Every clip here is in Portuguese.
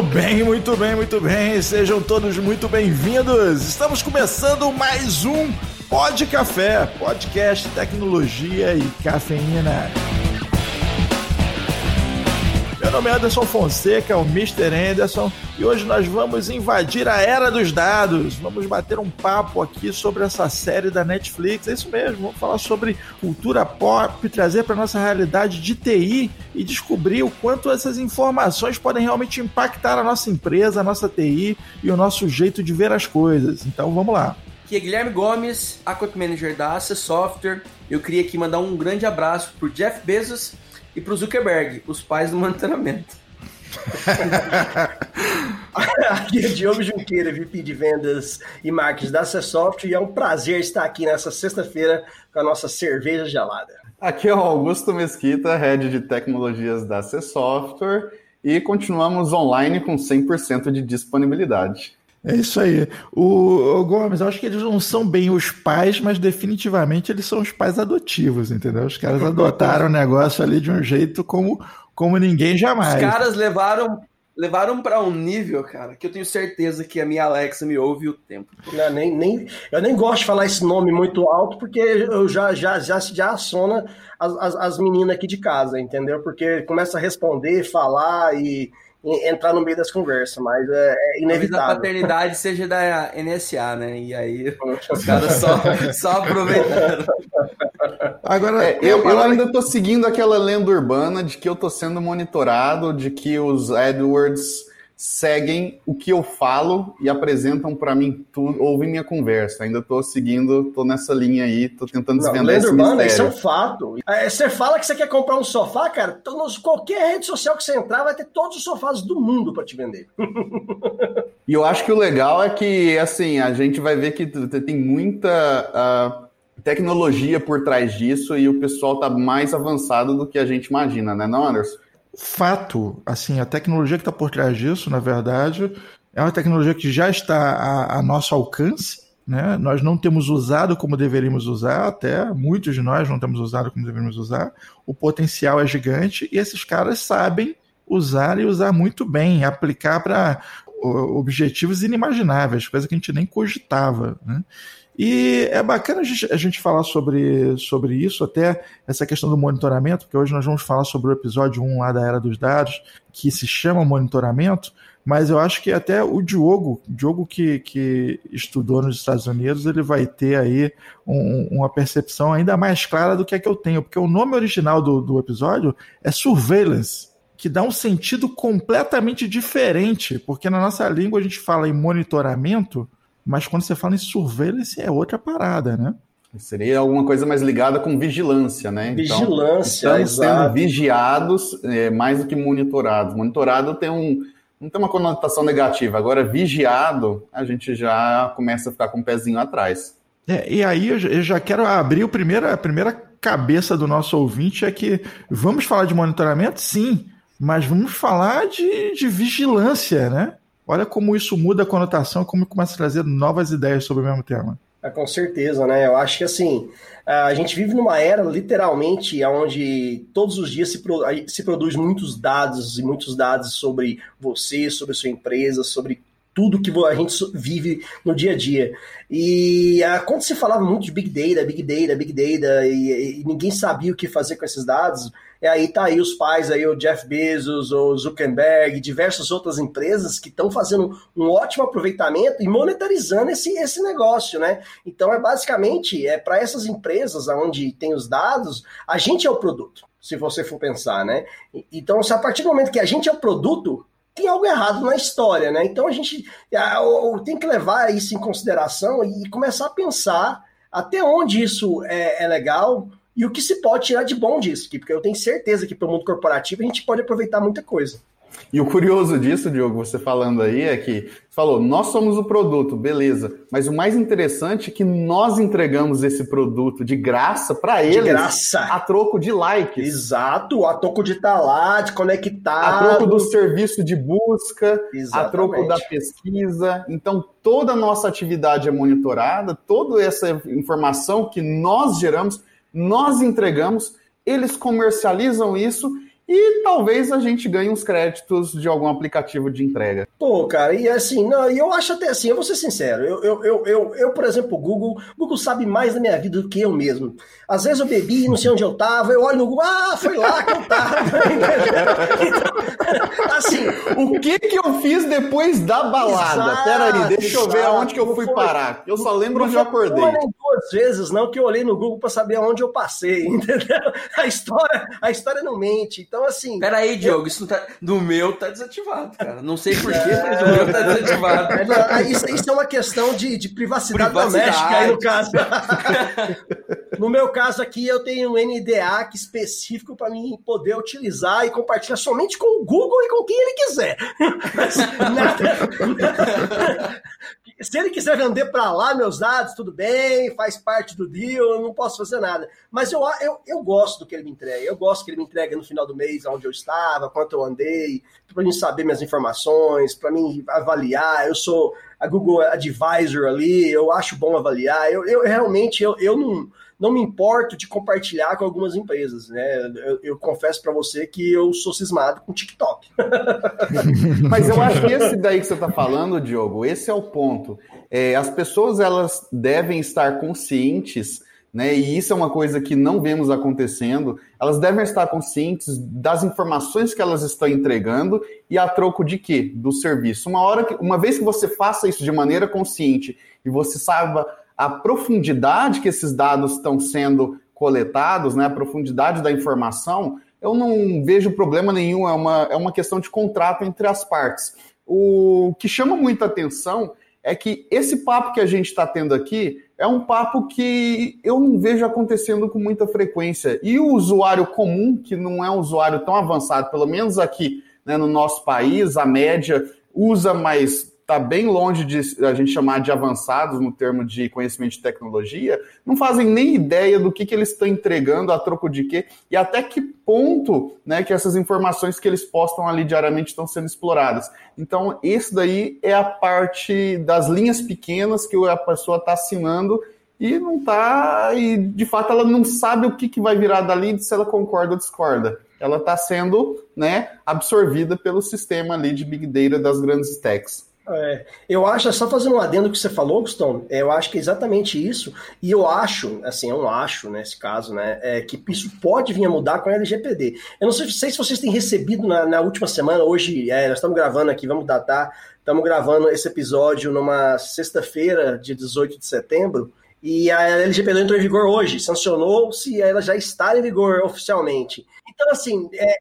Muito bem, muito bem, muito bem. Sejam todos muito bem-vindos. Estamos começando mais um Pod Café, podcast tecnologia e cafeína. Meu nome é Anderson Fonseca, o Mr. Anderson, e hoje nós vamos invadir a era dos dados. Vamos bater um papo aqui sobre essa série da Netflix. É isso mesmo, vamos falar sobre cultura pop, trazer para nossa realidade de TI e descobrir o quanto essas informações podem realmente impactar a nossa empresa, a nossa TI e o nosso jeito de ver as coisas. Então vamos lá. Aqui é Guilherme Gomes, Account Manager da Access Software. Eu queria aqui mandar um grande abraço para Jeff Bezos e para o Zuckerberg, os pais do monitoramento. aqui é Diogo Junqueira, VP de Vendas e Marketing da Software e é um prazer estar aqui nessa sexta-feira com a nossa cerveja gelada. Aqui é o Augusto Mesquita, Head de Tecnologias da Software e continuamos online com 100% de disponibilidade. É isso aí. O, o, Gomes, eu acho que eles não são bem os pais, mas definitivamente eles são os pais adotivos, entendeu? Os caras adotaram o negócio ali de um jeito como, como ninguém jamais. Os caras levaram levaram para um nível, cara, que eu tenho certeza que a minha Alexa me ouve o tempo. Não, nem, nem, eu nem gosto de falar esse nome muito alto, porque eu já já já, já assona as, as, as meninas aqui de casa, entendeu? Porque começa a responder, falar e entrar no meio das conversas, mas é, é inevitável. Talvez a paternidade seja da NSA, né? E aí os caras só, só aproveitaram. Agora, é, eu, eu, ainda estou seguindo aquela lenda urbana de que eu estou sendo monitorado, de que os AdWords seguem o que eu falo e apresentam para mim tudo, ouvem minha conversa. Ainda estou seguindo, estou nessa linha aí, estou tentando desvendar esse urbana, mistério. Isso é um fato. É, você fala que você quer comprar um sofá, cara, então, qualquer rede social que você entrar vai ter todos os sofás do mundo para te vender. e eu acho que o legal é que, assim, a gente vai ver que tem muita... Uh, tecnologia por trás disso e o pessoal está mais avançado do que a gente imagina, né, não, Anderson? Fato, assim, a tecnologia que está por trás disso, na verdade, é uma tecnologia que já está a, a nosso alcance, né? Nós não temos usado como deveríamos usar, até muitos de nós não temos usado como deveríamos usar. O potencial é gigante e esses caras sabem usar e usar muito bem, aplicar para objetivos inimagináveis, coisa que a gente nem cogitava, né? E é bacana a gente, falar sobre, sobre isso, até essa questão do monitoramento, porque hoje nós vamos falar sobre o episódio 1 lá da Era dos Dados, que se chama monitoramento, mas eu acho que até o Diogo, Diogo que, que estudou nos Estados Unidos, ele vai ter aí um, uma percepção ainda mais clara do que é que eu tenho, porque o nome original do, do episódio é Surveillance, que dá um sentido completamente diferente, porque na nossa língua a gente fala em monitoramento, mas quando você fala em surveillance é outra parada, né? Seria alguma coisa mais ligada com vigilância, né? Então, vigilância, então, estamos exato. sendo vigiados é, mais do que monitorados. Monitorado tem um, não tem uma conotação negativa. Agora, vigiado, a gente já começa a ficar com o um pezinho atrás. É, e aí eu já quero abrir o primeiro, a primeira cabeça do nosso ouvinte é que vamos falar de monitoramento? Sim, mas vamos falar de, de vigilância, né? Olha como isso muda a conotação, como começa a trazer novas ideias sobre o mesmo tema. É, com certeza, né? Eu acho que assim, a gente vive numa era literalmente onde todos os dias se, pro, se produz muitos dados e muitos dados sobre você, sobre sua empresa, sobre tudo que a gente vive no dia a dia. E ah, quando se falava muito de Big Data, Big Data, Big Data, e, e, ninguém sabia o que fazer com esses dados, e aí tá aí os pais, aí o Jeff Bezos, o Zuckerberg, diversas outras empresas que estão fazendo um ótimo aproveitamento e monetarizando esse, esse negócio, né? Então é basicamente é para essas empresas onde tem os dados, a gente é o produto, se você for pensar, né? Então, se a partir do momento que a gente é o produto, tem algo errado na história, né? Então a gente tem que levar isso em consideração e começar a pensar até onde isso é, é legal e o que se pode tirar de bom disso, porque eu tenho certeza que para o mundo corporativo a gente pode aproveitar muita coisa. E o curioso disso, Diogo, você falando aí, é que você falou, nós somos o produto, beleza. Mas o mais interessante é que nós entregamos esse produto de graça para eles. De graça. A troco de likes. Exato, a troco de estar tá lá, de conectar. A troco do serviço de busca, Exatamente. a troco da pesquisa. Então, toda a nossa atividade é monitorada, toda essa informação que nós geramos, nós entregamos, eles comercializam isso e talvez a gente ganhe uns créditos de algum aplicativo de entrega. Pô, cara, e assim, não, e eu acho até assim, eu vou ser sincero, eu, eu, eu, eu, eu por exemplo, o Google, Google sabe mais da minha vida do que eu mesmo. Às vezes eu bebi, não sei onde eu tava, eu olho no Google, ah, foi lá que eu tava. então, assim, o que que eu fiz depois da balada? Exato, Peraí, deixa exato, eu ver aonde que eu fui foi, parar. Eu só lembro onde eu acordei. Não duas vezes, não, que eu olhei no Google para saber aonde eu passei, entendeu? A história, a história não mente. Então, assim. Peraí, Diogo, isso tá. No meu tá desativado, cara. Não sei porquê, é... mas o meu tá desativado. É, isso, isso, é uma questão de, de privacidade, privacidade doméstica aí no caso. no meu caso aqui, eu tenho um NDA específico para mim poder utilizar e compartilhar somente com o Google e com quem ele quiser. Mas, nada... Se ele quiser vender para lá meus dados, tudo bem, faz parte do deal, eu não posso fazer nada. Mas eu, eu, eu gosto do que ele me entrega. Eu gosto que ele me entregue no final do mês onde eu estava, quanto eu andei, para mim saber minhas informações, para mim avaliar. Eu sou a Google Advisor ali, eu acho bom avaliar. Eu, eu realmente eu, eu não não me importo de compartilhar com algumas empresas, né? Eu, eu confesso para você que eu sou cismado com TikTok. Mas eu acho que esse daí que você está falando, Diogo, esse é o ponto. É, as pessoas elas devem estar conscientes né? E isso é uma coisa que não vemos acontecendo. Elas devem estar conscientes das informações que elas estão entregando e a troco de quê? Do serviço. Uma hora que, uma vez que você faça isso de maneira consciente e você saiba a profundidade que esses dados estão sendo coletados, né, a profundidade da informação, eu não vejo problema nenhum, é uma, é uma questão de contrato entre as partes. O que chama muita atenção é que esse papo que a gente está tendo aqui é um papo que eu não vejo acontecendo com muita frequência. E o usuário comum, que não é um usuário tão avançado, pelo menos aqui né, no nosso país, a média usa mais está bem longe de a gente chamar de avançados no termo de conhecimento de tecnologia, não fazem nem ideia do que, que eles estão entregando, a troco de quê, e até que ponto né, que essas informações que eles postam ali diariamente estão sendo exploradas. Então, esse daí é a parte das linhas pequenas que a pessoa está assinando e não está, e de fato ela não sabe o que, que vai virar dali se ela concorda ou discorda. Ela está sendo né, absorvida pelo sistema ali de Big Data das grandes techs. É, eu acho, só fazendo um adendo que você falou, Gustavo, é, eu acho que é exatamente isso, e eu acho, assim, eu acho nesse caso, né, é, que isso pode vir a mudar com a LGPD. Eu não sei, sei se vocês têm recebido na, na última semana, hoje, é, nós estamos gravando aqui, vamos datar, estamos gravando esse episódio numa sexta-feira, dia 18 de setembro, e a LGPD entrou em vigor hoje, sancionou-se ela já está em vigor oficialmente. Então, assim, é,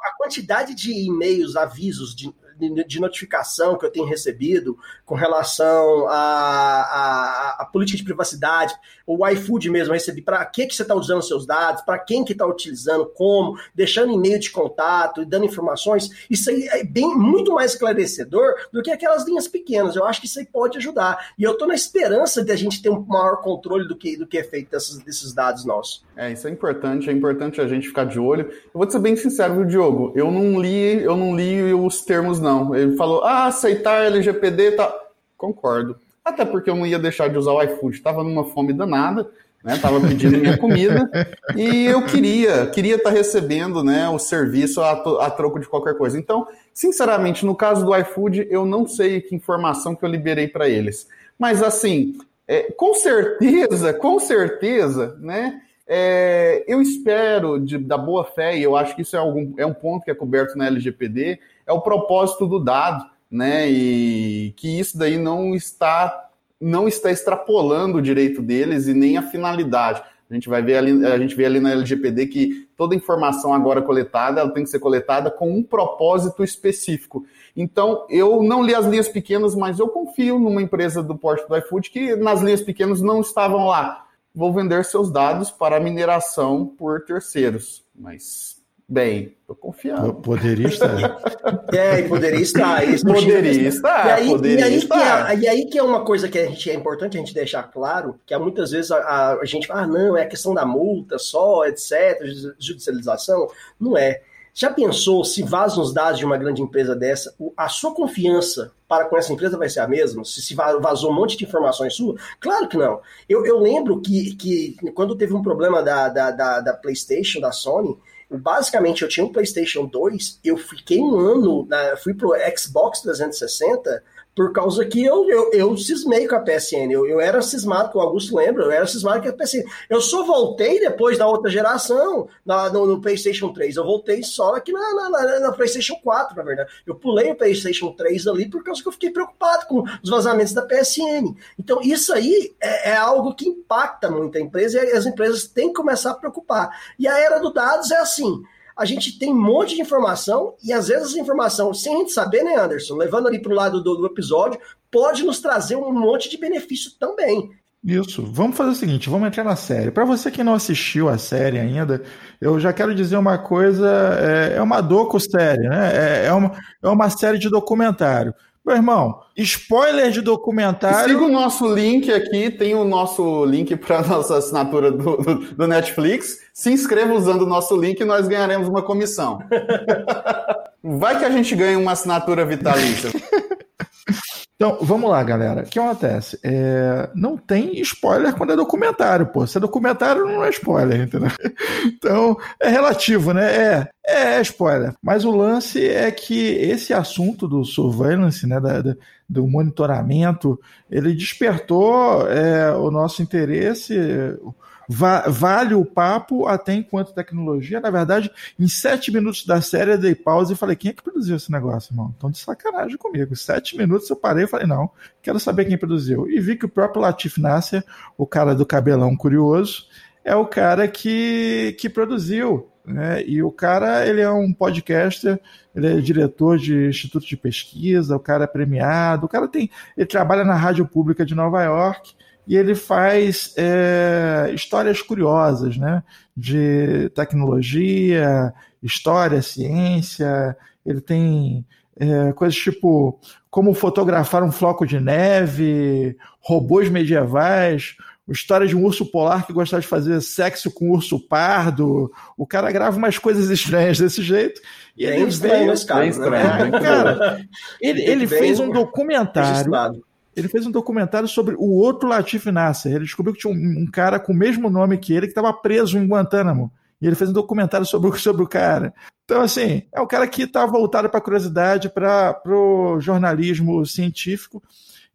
a quantidade de e-mails, avisos de de, notificação que eu tenho recebido com relação à, a política de privacidade, o iFood mesmo, recebi para que, que você está usando seus dados, para quem que está utilizando, como, deixando e-mail de contato e dando informações, isso aí é bem muito mais esclarecedor do que aquelas linhas pequenas. Eu acho que isso aí pode ajudar. E eu estou na esperança de a gente ter um maior controle do que, do que é feito desses, desses dados nossos. É, isso é importante, é importante a gente ficar de olho. Eu vou te ser bem sincero, viu, Diogo? Eu não li, eu não li os termos não. Ele falou, ah, aceitar LGPD tá. Concordo. Até porque eu não ia deixar de usar o iFood. Tava numa fome danada, né? Tava pedindo minha comida e eu queria, queria estar tá recebendo, né, o serviço a, a troco de qualquer coisa. Então, sinceramente, no caso do iFood, eu não sei que informação que eu liberei para eles. Mas assim, é, com certeza, com certeza, né? É, eu espero de, da boa fé, e eu acho que isso é, algum, é um ponto que é coberto na LGPD, é o propósito do dado, né? E que isso daí não está não está extrapolando o direito deles e nem a finalidade. A gente vai ver ali, a gente vê ali na LGPD que toda informação agora coletada, ela tem que ser coletada com um propósito específico. Então, eu não li as linhas pequenas, mas eu confio numa empresa do porte do iFood que nas linhas pequenas não estavam lá. Vou vender seus dados para mineração por terceiros. Mas Bem, tô confiando. Poderia estar. É, poderia estar. Isso poderia estar. E aí, poderia e aí estar. Que é, e aí que é uma coisa que a gente, é importante a gente deixar claro, que há muitas vezes a, a gente fala, ah, não, é a questão da multa só, etc., judicialização. Não é. Já pensou se vazam os dados de uma grande empresa dessa, a sua confiança para com essa empresa vai ser a mesma? Se, se vazou um monte de informações sua? Claro que não. Eu, eu lembro que, que quando teve um problema da, da, da, da PlayStation, da Sony, basicamente eu tinha um PlayStation 2, eu fiquei um ano, na, fui pro Xbox 360 por causa que eu, eu, eu cismei com a PSN. Eu, eu era cismado, que o Augusto lembra, eu era cismado com a PSN. Eu só voltei depois da outra geração, na, no, no PlayStation 3. Eu voltei só aqui na, na, na, na, PlayStation 4, na verdade. Eu pulei o PlayStation 3 ali por causa que eu fiquei preocupado com os vazamentos da PSN. Então, isso aí é, é algo que impacta muito a empresa e as empresas têm que começar a preocupar. E a era do dados é assim a gente tem um monte de informação e às vezes essa informação, sem a gente saber, né, Anderson, levando ali para o lado do, do episódio, pode nos trazer um monte de benefício também. Isso. Vamos fazer o seguinte, vamos entrar na série. Para você que não assistiu a série ainda, eu já quero dizer uma coisa, é, é uma docu-série, né? É, é, uma, é uma série de documentário. Meu irmão, spoiler de documentário. Siga o nosso link aqui, tem o nosso link para nossa assinatura do, do, do, Netflix. Se inscreva usando o nosso link e nós ganharemos uma comissão. Vai que a gente ganha uma assinatura vitalícia. Então, vamos lá, galera. O que acontece? É, não tem spoiler quando é documentário, pô. Se é documentário, não é spoiler, entendeu? Então, é relativo, né? É, é, spoiler. Mas o lance é que esse assunto do surveillance, né, da, da do monitoramento, ele despertou é, o nosso interesse Va vale o papo até enquanto tecnologia. Na verdade, em sete minutos da série eu dei pausa e falei: quem é que produziu esse negócio, irmão? Estão de sacanagem comigo. Sete minutos eu parei e falei: não, quero saber quem produziu. E vi que o próprio Latif Nasser, o cara do cabelão curioso, é o cara que, que produziu. Né? E o cara, ele é um podcaster, ele é diretor de instituto de pesquisa, o cara é premiado, o cara tem, ele trabalha na rádio pública de Nova York e ele faz é, histórias curiosas, né? De tecnologia, história, ciência. Ele tem é, coisas tipo como fotografar um floco de neve, robôs medievais, história de um urso polar que gostava de fazer sexo com um urso pardo. O cara grava umas coisas estranhas desse jeito. E ele veio. Estranho, né? cara, ele, ele fez um documentário. Registrado ele fez um documentário sobre o outro Latif Nasser. Ele descobriu que tinha um, um cara com o mesmo nome que ele que estava preso em Guantánamo. E ele fez um documentário sobre, sobre o cara. Então, assim, é um cara que está voltado para a curiosidade, para o jornalismo científico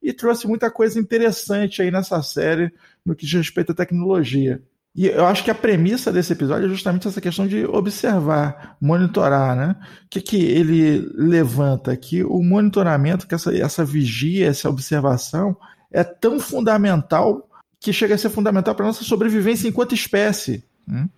e trouxe muita coisa interessante aí nessa série no que diz respeito à tecnologia. E eu acho que a premissa desse episódio é justamente essa questão de observar, monitorar, né? O que, que ele levanta aqui? O monitoramento, que essa, essa vigia, essa observação é tão fundamental que chega a ser fundamental para a nossa sobrevivência enquanto espécie. Né?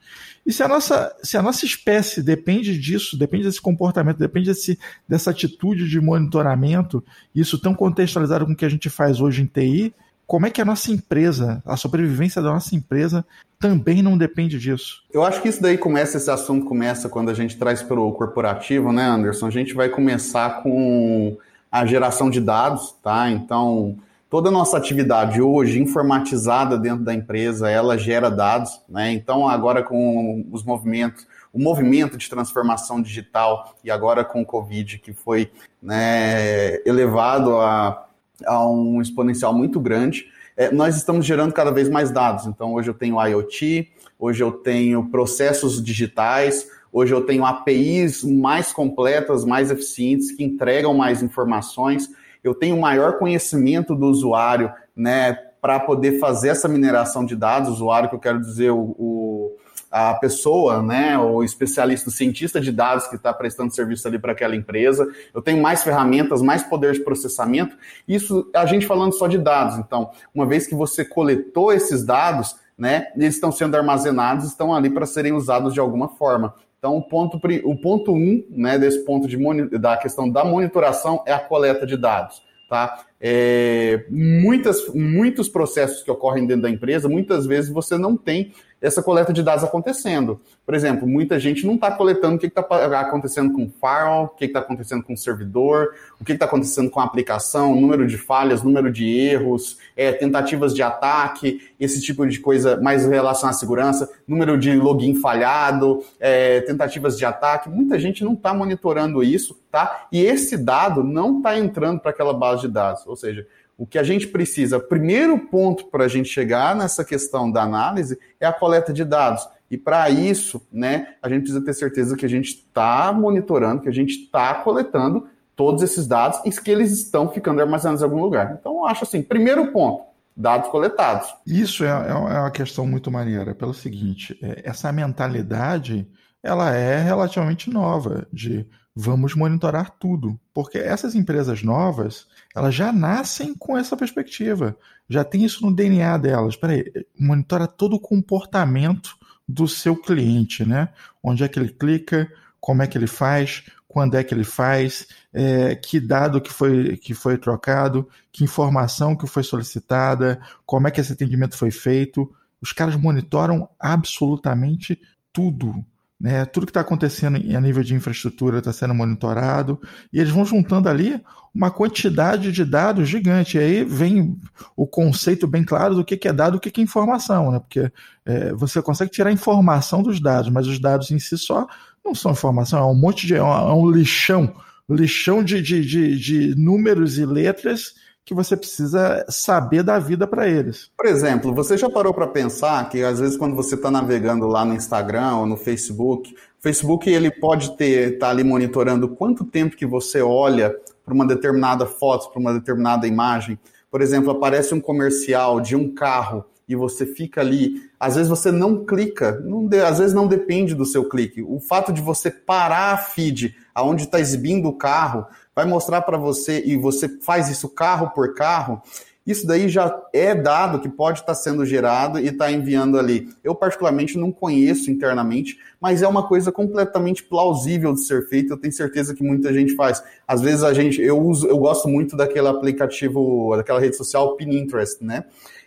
E se a, nossa, se a nossa espécie depende disso, depende desse comportamento, depende desse, dessa atitude de monitoramento, isso tão contextualizado com o que a gente faz hoje em TI, como é que a nossa empresa, a sobrevivência da nossa empresa também não depende disso. Eu acho que isso daí começa, esse assunto começa quando a gente traz para o corporativo, né, Anderson? A gente vai começar com a geração de dados, tá? Então, toda a nossa atividade hoje informatizada dentro da empresa, ela gera dados, né? Então, agora com os movimentos, o movimento de transformação digital e agora com o Covid, que foi né, elevado a a um exponencial muito grande. É, nós estamos gerando cada vez mais dados. Então, hoje eu tenho IoT, hoje eu tenho processos digitais, hoje eu tenho APIs mais completas, mais eficientes, que entregam mais informações. Eu tenho maior conhecimento do usuário, né, para poder fazer essa mineração de dados. O usuário, que eu quero dizer, o, o a pessoa, né, o especialista, o cientista de dados que está prestando serviço ali para aquela empresa. Eu tenho mais ferramentas, mais poder de processamento. Isso a gente falando só de dados. Então, uma vez que você coletou esses dados, né, eles estão sendo armazenados, estão ali para serem usados de alguma forma. Então, o ponto, o ponto um, né, desse ponto de, da questão da monitoração é a coleta de dados. Tá? É, muitas, muitos processos que ocorrem dentro da empresa, muitas vezes você não tem essa coleta de dados acontecendo. Por exemplo, muita gente não está coletando o que está acontecendo com o firewall, o que está acontecendo com o servidor, o que está acontecendo com a aplicação, número de falhas, número de erros, é, tentativas de ataque, esse tipo de coisa mais em relação à segurança, número de login falhado, é, tentativas de ataque. Muita gente não está monitorando isso, tá? E esse dado não está entrando para aquela base de dados. Ou seja, o que a gente precisa, primeiro ponto para a gente chegar nessa questão da análise é a coleta de dados. E para isso, né, a gente precisa ter certeza que a gente está monitorando, que a gente está coletando todos esses dados e que eles estão ficando armazenados em algum lugar. Então, eu acho assim, primeiro ponto, dados coletados. Isso é, é, é uma questão muito maneira, pelo seguinte, é, essa mentalidade, ela é relativamente nova, de vamos monitorar tudo, porque essas empresas novas, elas já nascem com essa perspectiva, já tem isso no DNA delas. Espera aí, monitora todo o comportamento do seu cliente, né? Onde é que ele clica, como é que ele faz, quando é que ele faz, é, que dado que foi, que foi trocado, que informação que foi solicitada, como é que esse atendimento foi feito. Os caras monitoram absolutamente tudo. Né? Tudo que está acontecendo a nível de infraestrutura está sendo monitorado, e eles vão juntando ali uma quantidade de dados gigante. E aí vem o conceito bem claro do que é dado o que é informação, né? porque é, você consegue tirar informação dos dados, mas os dados em si só não são informação, é um monte de. é um é lixão lixão de, de, de, de números e letras que você precisa saber da vida para eles. Por exemplo, você já parou para pensar que às vezes quando você está navegando lá no Instagram ou no Facebook, o Facebook ele pode ter tá ali monitorando quanto tempo que você olha para uma determinada foto, para uma determinada imagem. Por exemplo, aparece um comercial de um carro e você fica ali, às vezes você não clica, não, às vezes não depende do seu clique. O fato de você parar a feed aonde está exibindo o carro vai mostrar para você e você faz isso carro por carro, isso daí já é dado que pode estar tá sendo gerado e está enviando ali. Eu, particularmente, não conheço internamente, mas é uma coisa completamente plausível de ser feita. Eu tenho certeza que muita gente faz. Às vezes a gente, eu uso, eu gosto muito daquele aplicativo, daquela rede social Pinterest, né?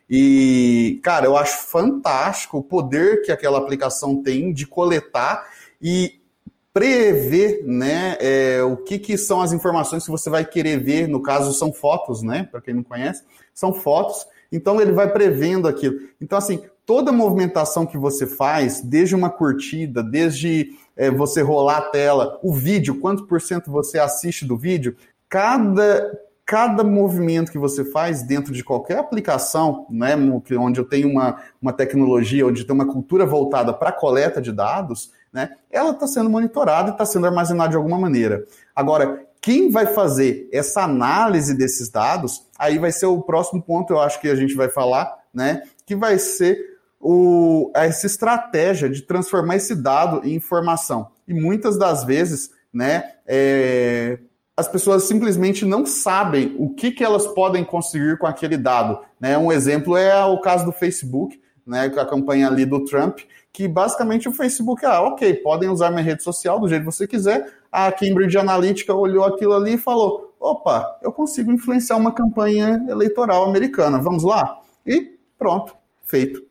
E, cara, eu acho fantástico o poder que aquela aplicação tem de coletar e prever né, é, o que, que são as informações que você vai querer ver, no caso são fotos, né? Para quem não conhece, são fotos. Então ele vai prevendo aquilo. Então, assim, toda movimentação que você faz, desde uma curtida, desde é, você rolar a tela, o vídeo, quanto por cento você assiste do vídeo, cada, cada movimento que você faz dentro de qualquer aplicação, né, onde eu tenho uma, uma tecnologia, onde tem uma cultura voltada para coleta de dados, né, ela está sendo monitorada e está sendo armazenada de alguma maneira. Agora, quem vai fazer essa análise desses dados, aí vai ser o próximo ponto, eu acho que a gente vai falar, né, que vai ser o, essa estratégia de transformar esse dado em informação. E muitas das vezes, né, é, as pessoas simplesmente não sabem o que, que elas podem conseguir com aquele dado. Né? Um exemplo é o caso do Facebook, né, com a campanha ali do Trump, que basicamente o Facebook, ah, ok, podem usar minha rede social do jeito que você quiser. A Cambridge Analytica olhou aquilo ali e falou: opa, eu consigo influenciar uma campanha eleitoral americana, vamos lá? E pronto, feito.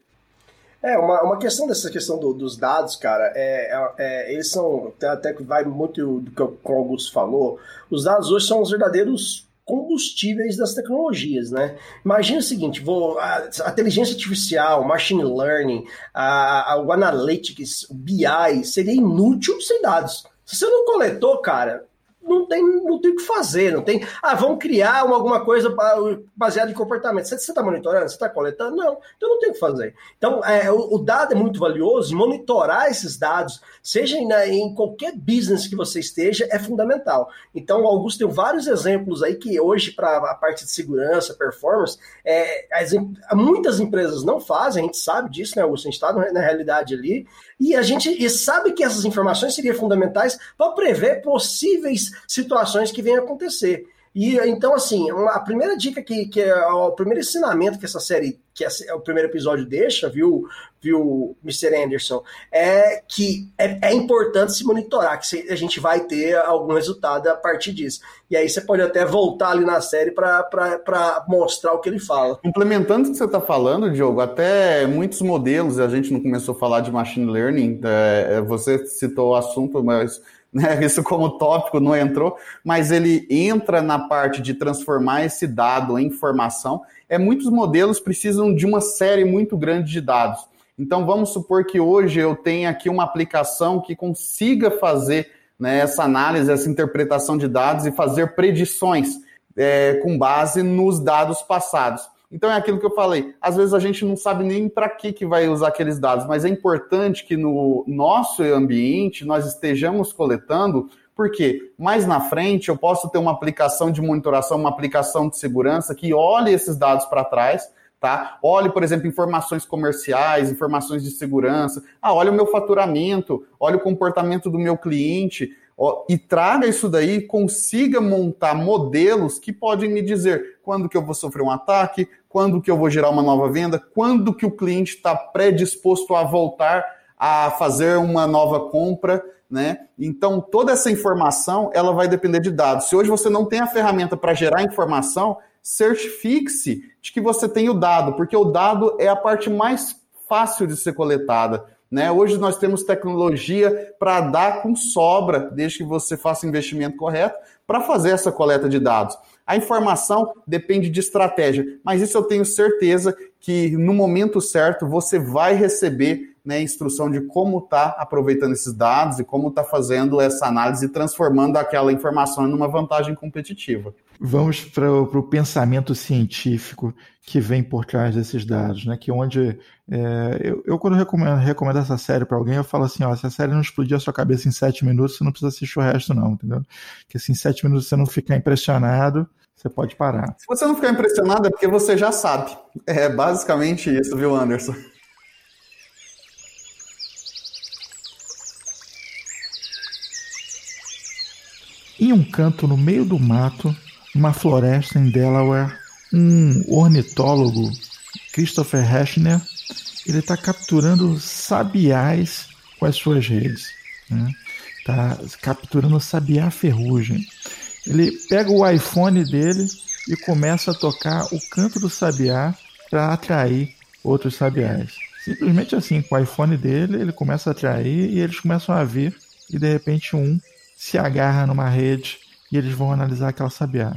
É, uma, uma questão dessa questão do, dos dados, cara, é, é, é, eles são, até que vai muito do que o Augusto falou, os dados hoje são os verdadeiros combustíveis das tecnologias, né? Imagina o seguinte, vou, a, a inteligência artificial, machine learning, a, a, o analytics, o BI, seria inútil sem dados. Se você não coletou, cara, não tem, não tem o que fazer, não tem. Ah, vamos criar uma, alguma coisa baseada em comportamento. Você está monitorando? Você está coletando? Não, então não tem o que fazer. Então, é, o, o, dado é muito valioso e monitorar esses dados, seja em, em, qualquer business que você esteja, é fundamental. Então, o Augusto tem vários exemplos aí que hoje, para a parte de segurança, performance, é, as, muitas empresas não fazem, a gente sabe disso, né, Augusto? A gente está na realidade ali, e a gente e sabe que essas informações seriam fundamentais para prever possíveis situações que venham a acontecer. E então, assim, uma, a primeira dica que, que é o primeiro ensinamento que essa série, que é o primeiro episódio deixa, viu, viu, Mr. Anderson, é que é, é importante se monitorar, que a gente vai ter algum resultado a partir disso. E aí você pode até voltar ali na série para mostrar o que ele fala. Implementando o que você está falando, Diogo, até muitos modelos, a gente não começou a falar de machine learning, é, você citou o assunto, mas né? Isso como tópico não entrou, mas ele entra na parte de transformar esse dado em informação. É muitos modelos precisam de uma série muito grande de dados. Então vamos supor que hoje eu tenha aqui uma aplicação que consiga fazer né, essa análise, essa interpretação de dados e fazer predições é, com base nos dados passados. Então é aquilo que eu falei. Às vezes a gente não sabe nem para que, que vai usar aqueles dados, mas é importante que no nosso ambiente nós estejamos coletando, porque mais na frente eu posso ter uma aplicação de monitoração, uma aplicação de segurança que olhe esses dados para trás. Tá? Olhe, por exemplo, informações comerciais, informações de segurança. Ah, olha o meu faturamento, olha o comportamento do meu cliente ó, e traga isso daí, consiga montar modelos que podem me dizer quando que eu vou sofrer um ataque, quando que eu vou gerar uma nova venda, quando que o cliente está predisposto a voltar a fazer uma nova compra, né? Então toda essa informação ela vai depender de dados. Se hoje você não tem a ferramenta para gerar informação, certifique-se de que você tem o dado, porque o dado é a parte mais fácil de ser coletada. Né? Hoje nós temos tecnologia para dar com sobra, desde que você faça o investimento correto, para fazer essa coleta de dados. A informação depende de estratégia, mas isso eu tenho certeza que no momento certo você vai receber né, instrução de como está aproveitando esses dados e como está fazendo essa análise e transformando aquela informação numa vantagem competitiva. Vamos para o pensamento científico que vem por trás desses dados, né? Que onde é, eu, eu, quando recomendo, recomendo essa série para alguém, eu falo assim, ó, se a série não explodir a sua cabeça em sete minutos, você não precisa assistir o resto, não, entendeu? Que assim, em sete minutos você não ficar impressionado, você pode parar. Se você não ficar impressionado, é porque você já sabe. É basicamente isso, viu, Anderson? Em um canto no meio do mato, numa floresta em Delaware, um ornitólogo, Christopher Heschner, ele está capturando sabiás com as suas redes. Está né? Tá capturando sabiá ferrugem. Ele pega o iPhone dele e começa a tocar o canto do sabiá para atrair outros sabiás. Simplesmente assim, com o iPhone dele, ele começa a atrair e eles começam a vir e de repente um se agarra numa rede e eles vão analisar aquela sabiá.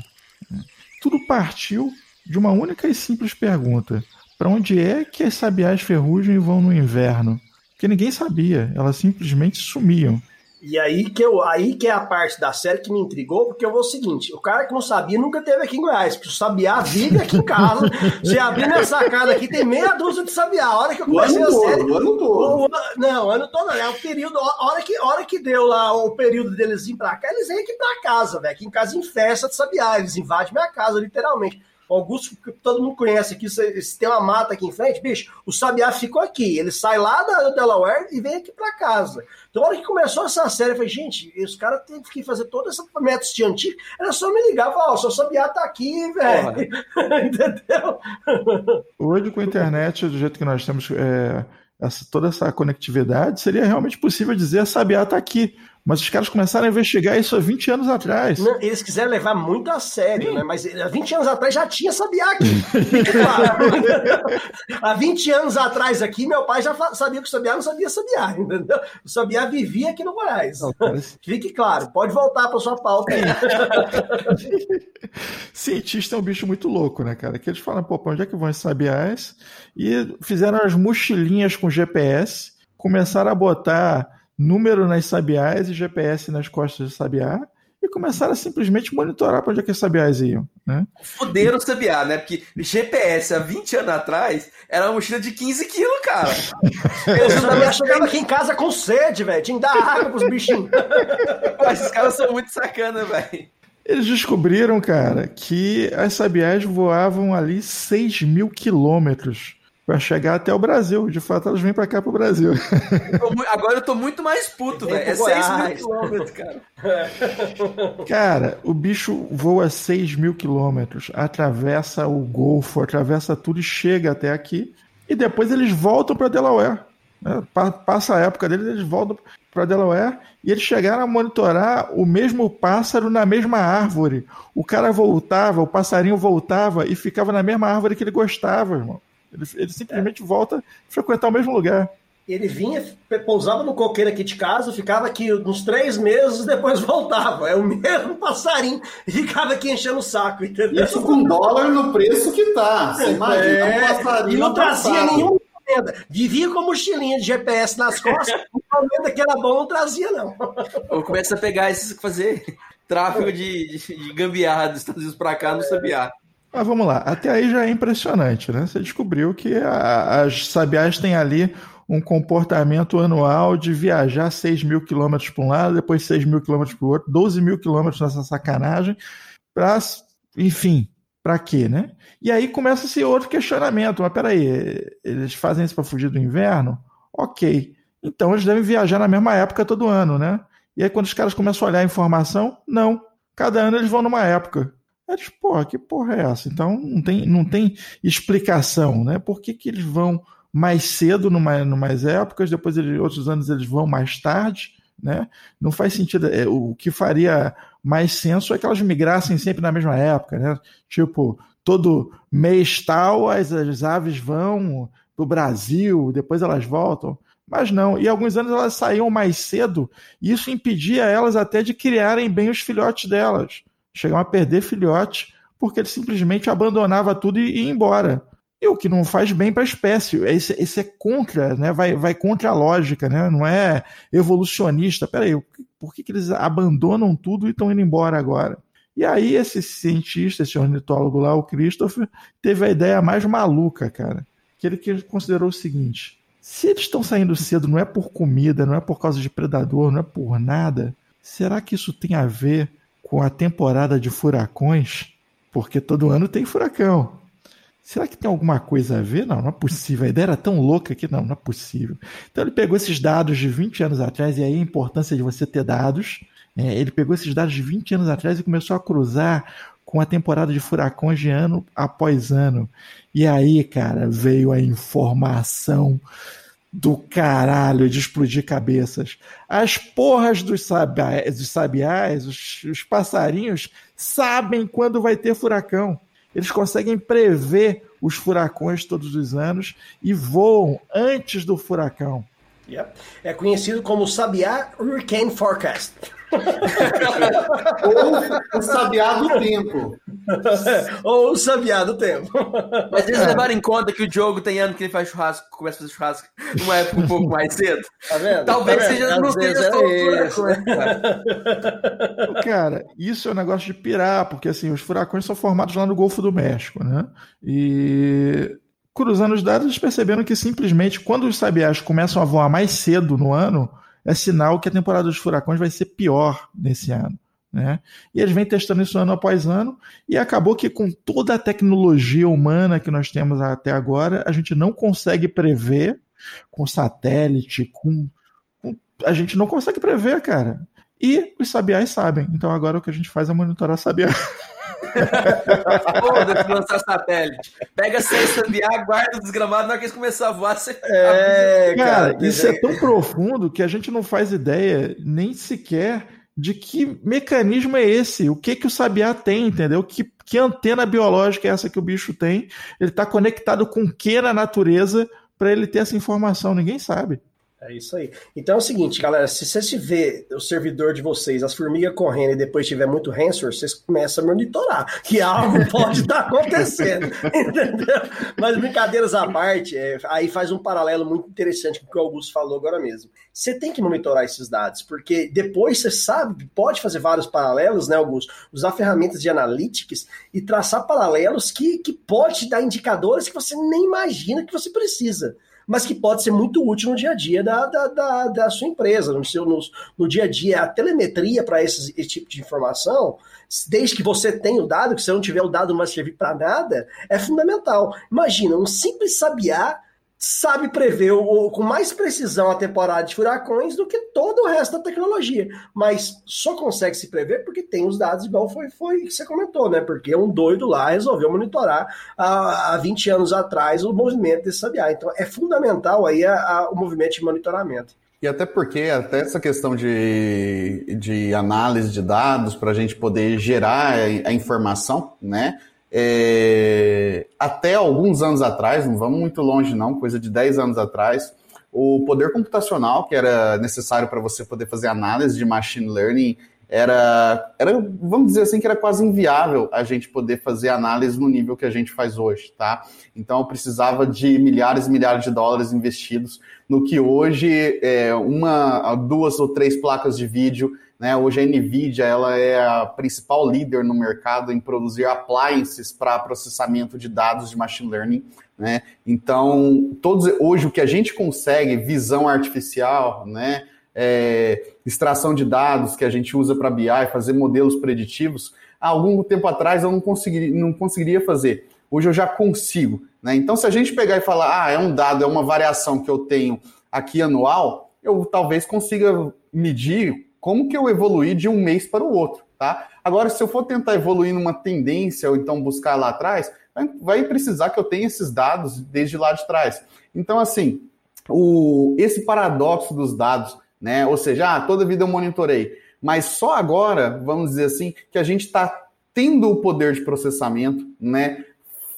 Tudo partiu de uma única e simples pergunta: para onde é que as sabiás ferrugem vão no inverno? Porque ninguém sabia, elas simplesmente sumiam. E aí que, eu, aí que é a parte da série que me intrigou, porque eu vou o seguinte: o cara que não sabia nunca teve aqui em Goiás, porque o sabiá vive aqui em casa. Se abrir minha sacada aqui, tem meia dúzia de sabiá. A hora que eu comecei a série. O ano todo. O, não, ano todo, é o período. A hora que, a hora que deu lá o período deles vir pra cá, eles vêm aqui pra casa, velho. Aqui em casa em festa de sabiá. Eles invadem minha casa, literalmente. Augusto, que todo mundo conhece aqui, se, tem uma mata aqui em frente, bicho, o sabiá ficou aqui. Ele sai lá da Delaware e vem aqui para casa. Então, a hora que começou essa série, eu falei, gente, os caras têm que fazer toda essa método científico. Era só me ligar e falar, ó, oh, seu sabiá tá aqui, velho. Entendeu? Hoje, com a internet, do jeito que nós temos é, essa, toda essa conectividade, seria realmente possível dizer a sabiá tá aqui. Mas os caras começaram a investigar isso há 20 anos atrás. Não, eles quiseram levar muito a sério, Sim. né? Mas há 20 anos atrás já tinha sabiá aqui. há 20 anos atrás aqui, meu pai já sabia que o sabiá não sabia sabiá, entendeu? O sabiá vivia aqui no Goiás. Não, parece... Fique claro, pode voltar para sua pauta aí. Cientista é um bicho muito louco, né, cara? Que eles falam, pô, pra onde é que vão esses sabiás? E fizeram as mochilinhas com GPS, começaram a botar número nas sabiás e GPS nas costas do sabiá e começaram a simplesmente monitorar para onde é que as sabiás iam. Né? Fuderam o sabiá, né? Porque GPS há 20 anos atrás era uma mochila de 15 quilos, cara. Eu sabiá chegava aqui em casa com sede, velho. Tinha que dar água pros bichinhos. Mas esses caras são muito sacana, velho. Eles descobriram, cara, que as sabiás voavam ali 6 mil quilômetros para chegar até o Brasil. De fato, elas vêm para cá pro Brasil. agora eu tô muito mais puto, velho. É 6 mil quilômetros, cara. Cara, o bicho voa 6 mil quilômetros, atravessa o Golfo, atravessa tudo e chega até aqui. E depois eles voltam para Delaware. Né? Passa a época deles, eles voltam para Delaware e eles chegaram a monitorar o mesmo pássaro na mesma árvore. O cara voltava, o passarinho voltava e ficava na mesma árvore que ele gostava, irmão. Ele, ele simplesmente é. volta a frequentar o mesmo lugar. Ele vinha, pousava no coqueiro aqui de casa, ficava aqui uns três meses, depois voltava. É o mesmo passarinho, ficava aqui enchendo o saco, entendeu? Isso com dólar no preço que tá. Você imagina é, um passarinho. E não trazia nenhuma encomenda. Vivia com mochilinha de GPS nas costas, encomenda que era bom não trazia, não. Ou começa a pegar esses fazer tráfego de, de, de gambiarra dos Estados Unidos pra cá, não sabia. Mas vamos lá, até aí já é impressionante, né? Você descobriu que a, as sabiás têm ali um comportamento anual de viajar 6 mil quilômetros para um lado, depois 6 mil quilômetros para o outro, 12 mil quilômetros nessa sacanagem, para, enfim, para quê, né? E aí começa esse outro questionamento, mas peraí, eles fazem isso para fugir do inverno? Ok, então eles devem viajar na mesma época todo ano, né? E aí quando os caras começam a olhar a informação, não, cada ano eles vão numa época. Eles, porra, que porra é essa? Então não tem, não tem explicação, né? Por que, que eles vão mais cedo numa, numas épocas, depois eles, outros anos eles vão mais tarde, né? Não faz sentido. É, o que faria mais senso é que elas migrassem sempre na mesma época, né? Tipo, todo mês tal as, as aves vão para o Brasil, depois elas voltam. Mas não, e alguns anos elas saíam mais cedo, e isso impedia elas até de criarem bem os filhotes delas chegavam a perder filhote porque ele simplesmente abandonava tudo e ia embora. E o que não faz bem para a espécie. Esse, esse, é contra, né? vai, vai contra a lógica, né? não é evolucionista. Peraí, por que, que eles abandonam tudo e estão indo embora agora? E aí esse cientista, esse ornitólogo lá, o Christopher, teve a ideia mais maluca, cara. Que ele considerou o seguinte: se eles estão saindo cedo não é por comida, não é por causa de predador, não é por nada, será que isso tem a ver com a temporada de furacões, porque todo ano tem furacão. Será que tem alguma coisa a ver? Não, não é possível. A ideia era tão louca que não, não é possível. Então ele pegou esses dados de 20 anos atrás, e aí a importância de você ter dados. É, ele pegou esses dados de 20 anos atrás e começou a cruzar com a temporada de furacões de ano após ano. E aí, cara, veio a informação do caralho de explodir cabeças. As porras dos sabiás, dos sabiás os, os passarinhos, sabem quando vai ter furacão. Eles conseguem prever os furacões todos os anos e voam antes do furacão. Yep. É conhecido como Sabiá Hurricane Forecast. Ou o sabiá do tempo. Ou o sabiá do tempo. Mas eles levaram em conta que o Diogo tem ano que ele faz churrasco, começa a fazer churrasco numa época um pouco mais cedo. Tá vendo? Talvez tá seja, não seja é furacões, cara. Cara, isso é um negócio de pirar, porque assim, os furacões são formados lá no Golfo do México, né? E cruzando os dados, eles perceberam que simplesmente quando os sabiás começam a voar mais cedo no ano, é sinal que a temporada dos furacões vai ser pior nesse ano. Né? E eles vêm testando isso ano após ano, e acabou que com toda a tecnologia humana que nós temos até agora, a gente não consegue prever com satélite, com, com a gente não consegue prever, cara. E os sabiás sabem. Então agora o que a gente faz é monitorar sabiá. Foda-se lançar satélite. Pega seis sabiá, guarda o desgramado, na hora que eles começarem a voar, você. É, cara, cara isso é tão profundo que a gente não faz ideia nem sequer de que mecanismo é esse, o que que o sabiá tem, entendeu? Que, que antena biológica é essa que o bicho tem? Ele está conectado com o que na natureza para ele ter essa informação? Ninguém sabe. É isso aí. Então é o seguinte, galera, se você se vê o servidor de vocês, as formigas correndo e depois tiver muito ransomware, vocês começam a monitorar que algo pode estar tá acontecendo, entendeu? Mas brincadeiras à parte, é, aí faz um paralelo muito interessante com o que o Augusto falou agora mesmo. Você tem que monitorar esses dados, porque depois você sabe, pode fazer vários paralelos, né, Augusto? Usar ferramentas de analytics e traçar paralelos que, que pode te dar indicadores que você nem imagina que você precisa mas que pode ser muito útil no dia a dia da, da, da, da sua empresa, no, seu, no, no dia a dia. A telemetria para esse, esse tipo de informação, desde que você tenha o dado, que se não tiver o dado não vai servir para nada, é fundamental. Imagina, um simples sabiá sabe prever o, com mais precisão a temporada de furacões do que todo o resto da tecnologia. Mas só consegue se prever porque tem os dados, igual foi, foi que você comentou, né? Porque um doido lá resolveu monitorar há, há 20 anos atrás o movimento desse sabiá. Então é fundamental aí a, a, o movimento de monitoramento. E até porque, até essa questão de, de análise de dados para a gente poder gerar a informação, né? É, até alguns anos atrás, não vamos muito longe não, coisa de 10 anos atrás, o poder computacional que era necessário para você poder fazer análise de machine learning era, era, vamos dizer assim, que era quase inviável a gente poder fazer análise no nível que a gente faz hoje, tá? Então precisava de milhares e milhares de dólares investidos no que hoje é uma, duas ou três placas de vídeo né? Hoje a NVIDIA ela é a principal líder no mercado em produzir appliances para processamento de dados de machine learning. Né? Então, todos, hoje o que a gente consegue, visão artificial, né? É, extração de dados que a gente usa para BI, fazer modelos preditivos, há algum tempo atrás eu não conseguiria, não conseguiria fazer. Hoje eu já consigo. Né? Então, se a gente pegar e falar, ah, é um dado, é uma variação que eu tenho aqui anual, eu talvez consiga medir como que eu evoluí de um mês para o outro, tá? Agora, se eu for tentar evoluir numa tendência ou então buscar lá atrás, vai precisar que eu tenha esses dados desde lá de trás. Então, assim, o, esse paradoxo dos dados, né? Ou seja, ah, toda vida eu monitorei, mas só agora, vamos dizer assim, que a gente está tendo o poder de processamento, né?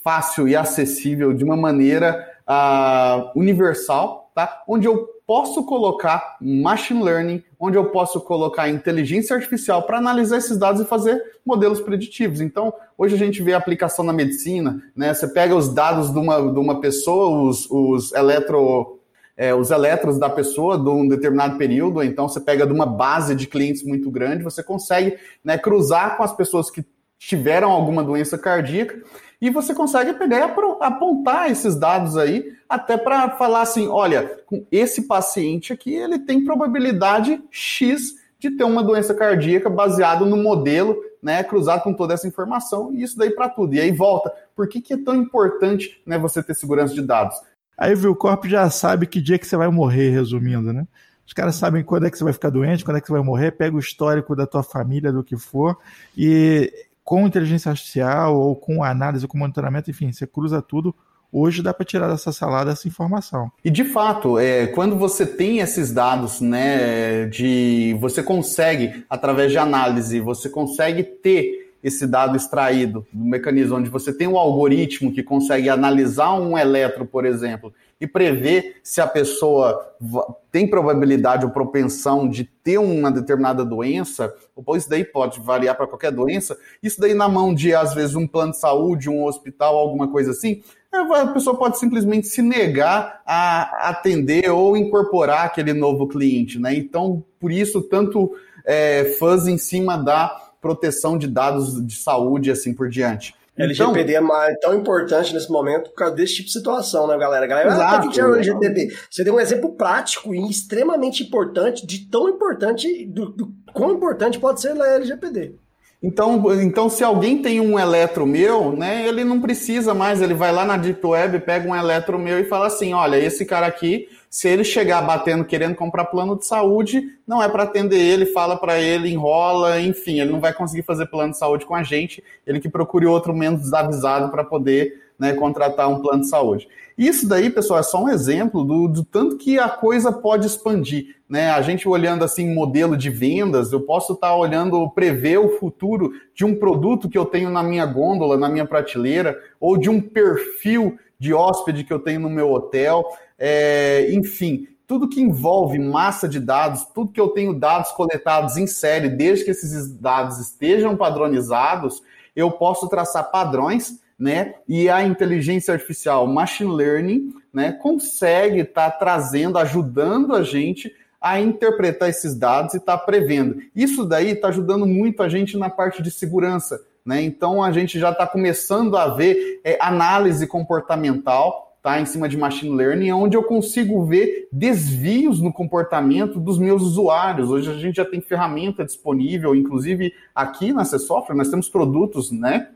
Fácil e acessível de uma maneira uh, universal, tá? Onde eu posso colocar machine learning, onde eu posso colocar inteligência artificial para analisar esses dados e fazer modelos preditivos. Então, hoje a gente vê a aplicação na medicina, né? Você pega os dados de uma, de uma pessoa, os, os eletro é, os elétrons da pessoa de um determinado período, então você pega de uma base de clientes muito grande, você consegue né, cruzar com as pessoas que tiveram alguma doença cardíaca e você consegue pegar e apontar esses dados aí, até para falar assim: olha, esse paciente aqui ele tem probabilidade X de ter uma doença cardíaca baseado no modelo, né, cruzado com toda essa informação, e isso daí para tudo. E aí volta, por que, que é tão importante né, você ter segurança de dados? Aí o corpo já sabe que dia que você vai morrer, resumindo, né? Os caras sabem quando é que você vai ficar doente, quando é que você vai morrer, pega o histórico da tua família, do que for, e com inteligência artificial ou com análise, com monitoramento, enfim, você cruza tudo. Hoje dá para tirar dessa salada essa informação. E de fato, é, quando você tem esses dados, né, de você consegue através de análise, você consegue ter esse dado extraído do mecanismo onde você tem um algoritmo que consegue analisar um eletro, por exemplo, e prever se a pessoa tem probabilidade ou propensão de ter uma determinada doença, ou isso daí pode variar para qualquer doença, isso daí na mão de, às vezes, um plano de saúde, um hospital, alguma coisa assim, a pessoa pode simplesmente se negar a atender ou incorporar aquele novo cliente, né? Então, por isso, tanto é, fãs em cima da proteção de dados de saúde e assim por diante. LGPD então, é tão importante nesse momento por causa desse tipo de situação, né, galera? galera exato, ah, que é o LGPD? Você deu um exemplo prático e extremamente importante, de tão importante, do, do quão importante pode ser a LGPD. Então, então, se alguém tem um eletro meu, né, ele não precisa mais, ele vai lá na Deep Web, pega um eletro meu e fala assim, olha, esse cara aqui se ele chegar batendo, querendo comprar plano de saúde, não é para atender ele, fala para ele, enrola, enfim, ele não vai conseguir fazer plano de saúde com a gente, ele que procure outro menos desavisado para poder né, contratar um plano de saúde. Isso daí, pessoal, é só um exemplo do, do, tanto que a coisa pode expandir. Né? A gente olhando assim modelo de vendas, eu posso estar tá olhando, prever o futuro de um produto que eu tenho na minha gôndola, na minha prateleira, ou de um perfil de hóspede que eu tenho no meu hotel é, enfim, tudo que envolve massa de dados, tudo que eu tenho dados coletados em série, desde que esses dados estejam padronizados, eu posso traçar padrões, né? E a inteligência artificial, machine learning, né, consegue estar tá trazendo, ajudando a gente a interpretar esses dados e estar tá prevendo. Isso daí está ajudando muito a gente na parte de segurança. Né? Então a gente já está começando a ver é, análise comportamental tá, em cima de machine learning, onde eu consigo ver desvios no comportamento dos meus usuários. Hoje a gente já tem ferramenta disponível, inclusive aqui na C Software nós temos produtos, né,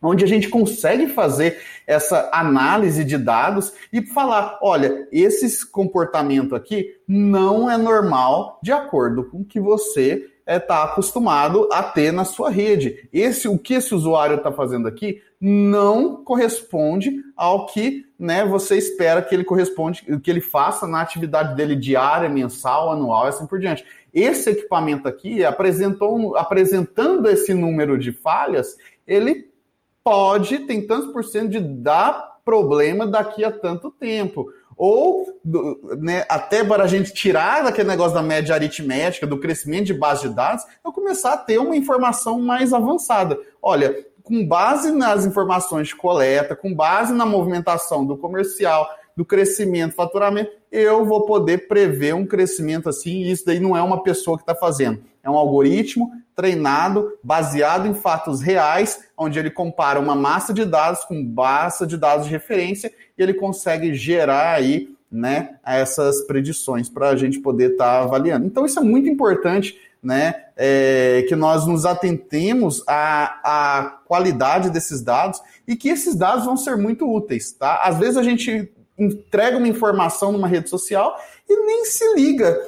onde a gente consegue fazer essa análise de dados e falar, olha, esse comportamento aqui não é normal de acordo com o que você está é, acostumado a ter na sua rede. Esse, o que esse usuário está fazendo aqui não corresponde ao que né, você espera que ele corresponde, que ele faça na atividade dele diária, mensal, anual e assim por diante. Esse equipamento aqui, apresentou, apresentando esse número de falhas, ele pode, tem tantos por cento de dar problema daqui a tanto tempo. Ou né, até para a gente tirar daquele negócio da média aritmética, do crescimento de base de dados, eu começar a ter uma informação mais avançada. Olha, com base nas informações de coleta, com base na movimentação do comercial, do crescimento, faturamento, eu vou poder prever um crescimento assim, e isso daí não é uma pessoa que está fazendo. É um algoritmo treinado, baseado em fatos reais, onde ele compara uma massa de dados com massa de dados de referência e ele consegue gerar aí né, essas predições para a gente poder estar tá avaliando. Então, isso é muito importante, né, é, que nós nos atentemos à, à qualidade desses dados e que esses dados vão ser muito úteis, tá? Às vezes a gente entrega uma informação numa rede social e nem se liga.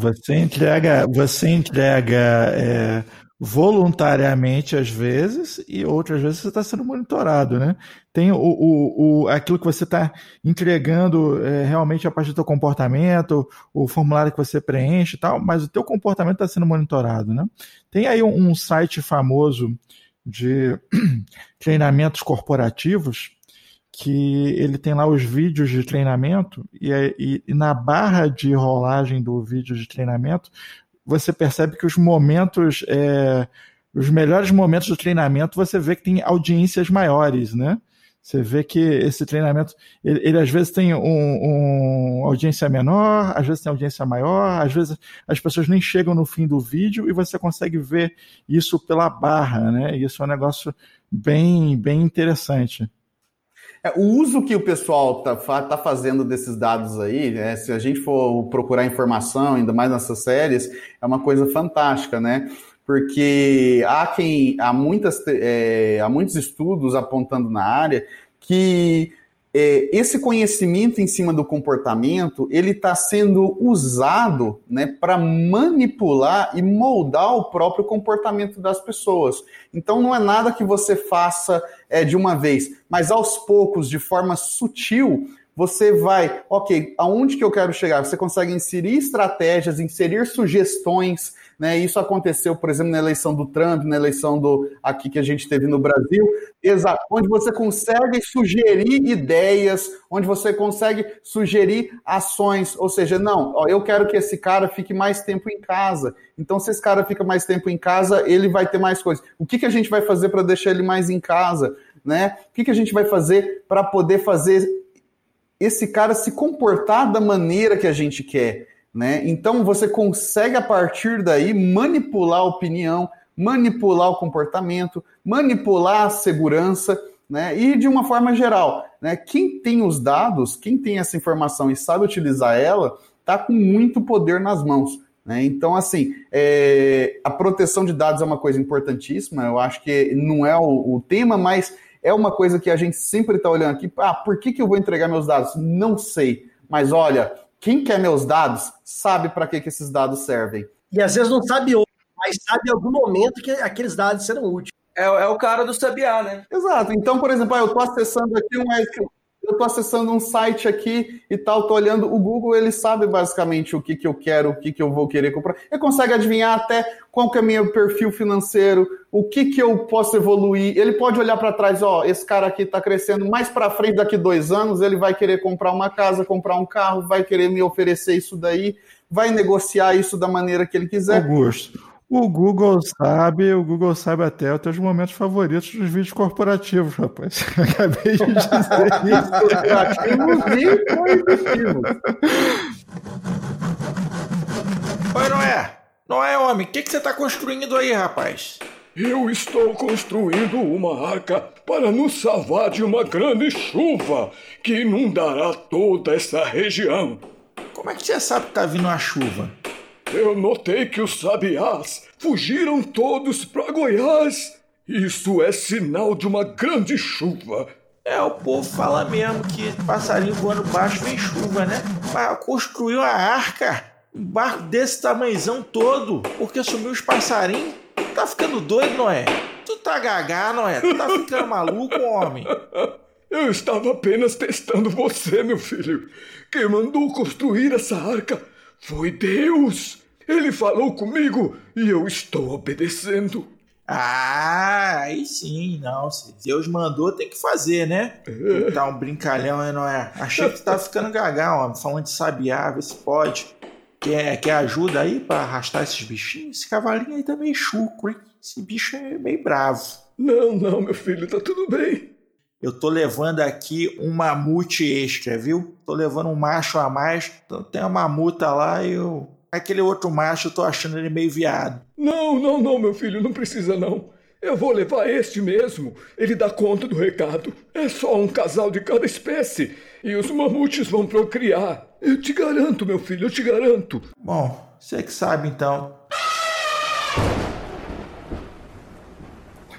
Você entrega, você entrega é, voluntariamente às vezes e outras vezes você está sendo monitorado, né? Tem o, o, o aquilo que você está entregando é, realmente a partir do teu comportamento, o formulário que você preenche e tal, mas o teu comportamento está sendo monitorado, né? Tem aí um, um site famoso de treinamentos corporativos que ele tem lá os vídeos de treinamento e, e, e, na barra de rolagem do vídeo de treinamento você percebe que os momentos, é, os melhores momentos do treinamento você vê que tem audiências maiores, né? Você vê que esse treinamento, ele, ele às vezes tem um, um, audiência menor, às vezes tem audiência maior, às vezes as pessoas nem chegam no fim do vídeo e você consegue ver isso pela barra, né? Isso é um negócio bem, bem interessante. É, o uso que o pessoal está tá fazendo desses dados aí, né, se a gente for procurar informação, ainda mais nessas séries, é uma coisa fantástica, né? Porque há quem há muitas é, há muitos estudos apontando na área que esse conhecimento em cima do comportamento ele está sendo usado né, para manipular e moldar o próprio comportamento das pessoas. Então não é nada que você faça é, de uma vez, mas aos poucos, de forma sutil, você vai, ok, aonde que eu quero chegar? Você consegue inserir estratégias, inserir sugestões, né? Isso aconteceu, por exemplo, na eleição do Trump, na eleição do aqui que a gente teve no Brasil, onde você consegue sugerir ideias, onde você consegue sugerir ações, ou seja, não, ó, eu quero que esse cara fique mais tempo em casa. Então, se esse cara fica mais tempo em casa, ele vai ter mais coisas. O que, que a gente vai fazer para deixar ele mais em casa? Né? O que, que a gente vai fazer para poder fazer esse cara se comportar da maneira que a gente quer? Né? Então você consegue a partir daí manipular a opinião, manipular o comportamento, manipular a segurança, né? E de uma forma geral, né? Quem tem os dados, quem tem essa informação e sabe utilizar ela, está com muito poder nas mãos. Né? Então, assim, é... a proteção de dados é uma coisa importantíssima. Eu acho que não é o, o tema, mas é uma coisa que a gente sempre está olhando aqui. Ah, por que, que eu vou entregar meus dados? Não sei. Mas olha, quem quer meus dados sabe para que, que esses dados servem. E às vezes não sabe hoje, mas sabe em algum momento que aqueles dados serão úteis. É, é o cara do sabiá, né? Exato. Então, por exemplo, ah, eu estou acessando aqui um eu estou acessando um site aqui e tal, estou olhando, o Google ele sabe basicamente o que, que eu quero, o que, que eu vou querer comprar. Ele consegue adivinhar até qual que é meu perfil financeiro, o que, que eu posso evoluir. Ele pode olhar para trás, ó, esse cara aqui está crescendo mais para frente, daqui dois anos, ele vai querer comprar uma casa, comprar um carro, vai querer me oferecer isso daí, vai negociar isso da maneira que ele quiser. Augusto, o Google sabe, o Google sabe até os teus momentos favoritos dos vídeos corporativos, rapaz. Acabei de dizer isso. Corporativos Oi, Noé. Noé, homem, o que, que você está construindo aí, rapaz? Eu estou construindo uma arca para nos salvar de uma grande chuva que inundará toda essa região. Como é que você sabe que está vindo a chuva? Eu notei que os sabiás fugiram todos para Goiás. Isso é sinal de uma grande chuva. É, o povo fala mesmo que passarinho voando baixo vem chuva, né? Mas construiu a arca, um barco desse tamanhozão todo, porque sumiu os passarinhos. Tá ficando doido, Noé? Tu tá gagá, Noé? Tu tá ficando maluco, homem? Eu estava apenas testando você, meu filho. Quem mandou construir essa arca foi Deus! Ele falou comigo e eu estou obedecendo. Ah, aí sim, não. Se Deus mandou, tem que fazer, né? Tá um brincalhão aí, não é? Achei que tu tá ficando gagal, ó, falando de sabiá, vê se pode. Quer, quer ajuda aí para arrastar esses bichinhos? Esse cavalinho aí tá meio chuco, hein? Esse bicho é meio bravo. Não, não, meu filho, tá tudo bem. Eu tô levando aqui um mamute extra, viu? Tô levando um macho a mais. Então tem uma mamuta lá e eu Aquele outro macho, eu tô achando ele meio viado. Não, não, não, meu filho, não precisa não. Eu vou levar este mesmo. Ele dá conta do recado. É só um casal de cada espécie. E os mamutes vão procriar. Eu te garanto, meu filho, eu te garanto. Bom, você que sabe então.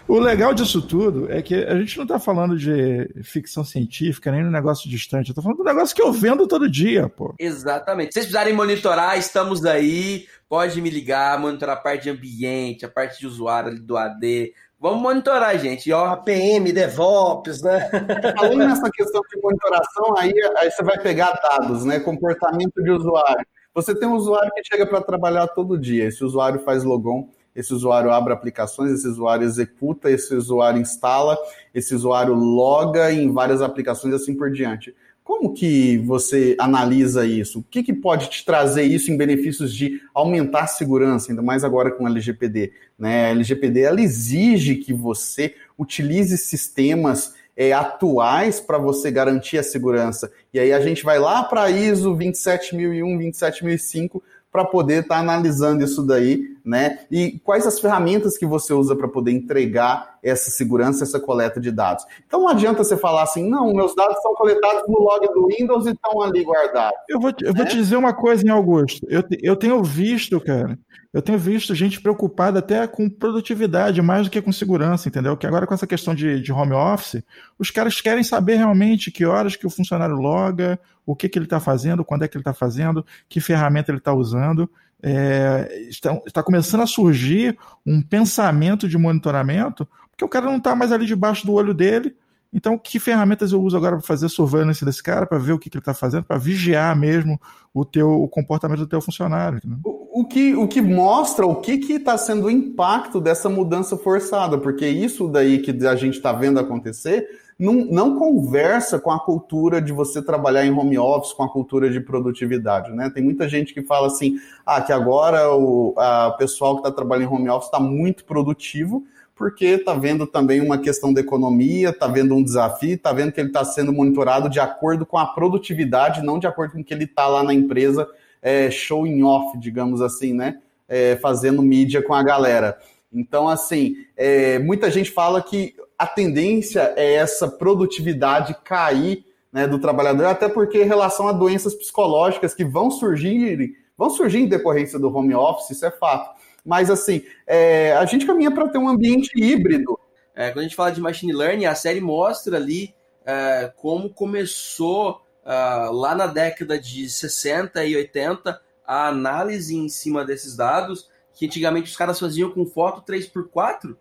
O legal disso tudo é que a gente não está falando de ficção científica, nem de um negócio distante. Eu tô falando de um negócio que eu vendo todo dia, pô. Exatamente. Se vocês precisarem monitorar, estamos aí. Pode me ligar, monitorar a parte de ambiente, a parte de usuário do AD. Vamos monitorar, gente. Ó, APM, DevOps, né? Falando nessa questão de monitoração, aí, aí você vai pegar dados, né? Comportamento de usuário. Você tem um usuário que chega para trabalhar todo dia. Esse usuário faz logon, esse usuário abre aplicações, esse usuário executa, esse usuário instala, esse usuário loga em várias aplicações e assim por diante. Como que você analisa isso? O que, que pode te trazer isso em benefícios de aumentar a segurança, ainda mais agora com a LGPD? Né? A LGPD ela exige que você utilize sistemas é, atuais para você garantir a segurança. E aí a gente vai lá para ISO 27001, 27005 para poder estar tá analisando isso daí, né? E quais as ferramentas que você usa para poder entregar essa segurança, essa coleta de dados. Então não adianta você falar assim, não, meus dados são coletados no log do Windows e estão ali guardados. Eu vou, eu vou né? te dizer uma coisa em Augusto. Eu, eu tenho visto, cara, eu tenho visto gente preocupada até com produtividade mais do que com segurança, entendeu? Que agora com essa questão de, de home office, os caras querem saber realmente que horas que o funcionário loga, o que, que ele está fazendo, quando é que ele está fazendo, que ferramenta ele está usando. É, está, está começando a surgir um pensamento de monitoramento, porque o cara não está mais ali debaixo do olho dele, então, que ferramentas eu uso agora para fazer surveillance desse cara, para ver o que, que ele está fazendo, para vigiar mesmo o teu o comportamento do teu funcionário? O, o, que, o que mostra o que está sendo o impacto dessa mudança forçada, porque isso daí que a gente está vendo acontecer não, não conversa com a cultura de você trabalhar em home office, com a cultura de produtividade, né? Tem muita gente que fala assim, ah, que agora o a, pessoal que está trabalhando em home office está muito produtivo, porque está vendo também uma questão da economia, está vendo um desafio, está vendo que ele está sendo monitorado de acordo com a produtividade, não de acordo com que ele está lá na empresa é, showing off, digamos assim, né? É, fazendo mídia com a galera. Então, assim, é, muita gente fala que a tendência é essa produtividade cair né, do trabalhador, até porque em relação a doenças psicológicas que vão surgir, vão surgir em decorrência do home office, isso é fato. Mas, assim, é, a gente caminha para ter um ambiente híbrido. É, quando a gente fala de machine learning, a série mostra ali é, como começou é, lá na década de 60 e 80 a análise em cima desses dados, que antigamente os caras faziam com foto 3x4,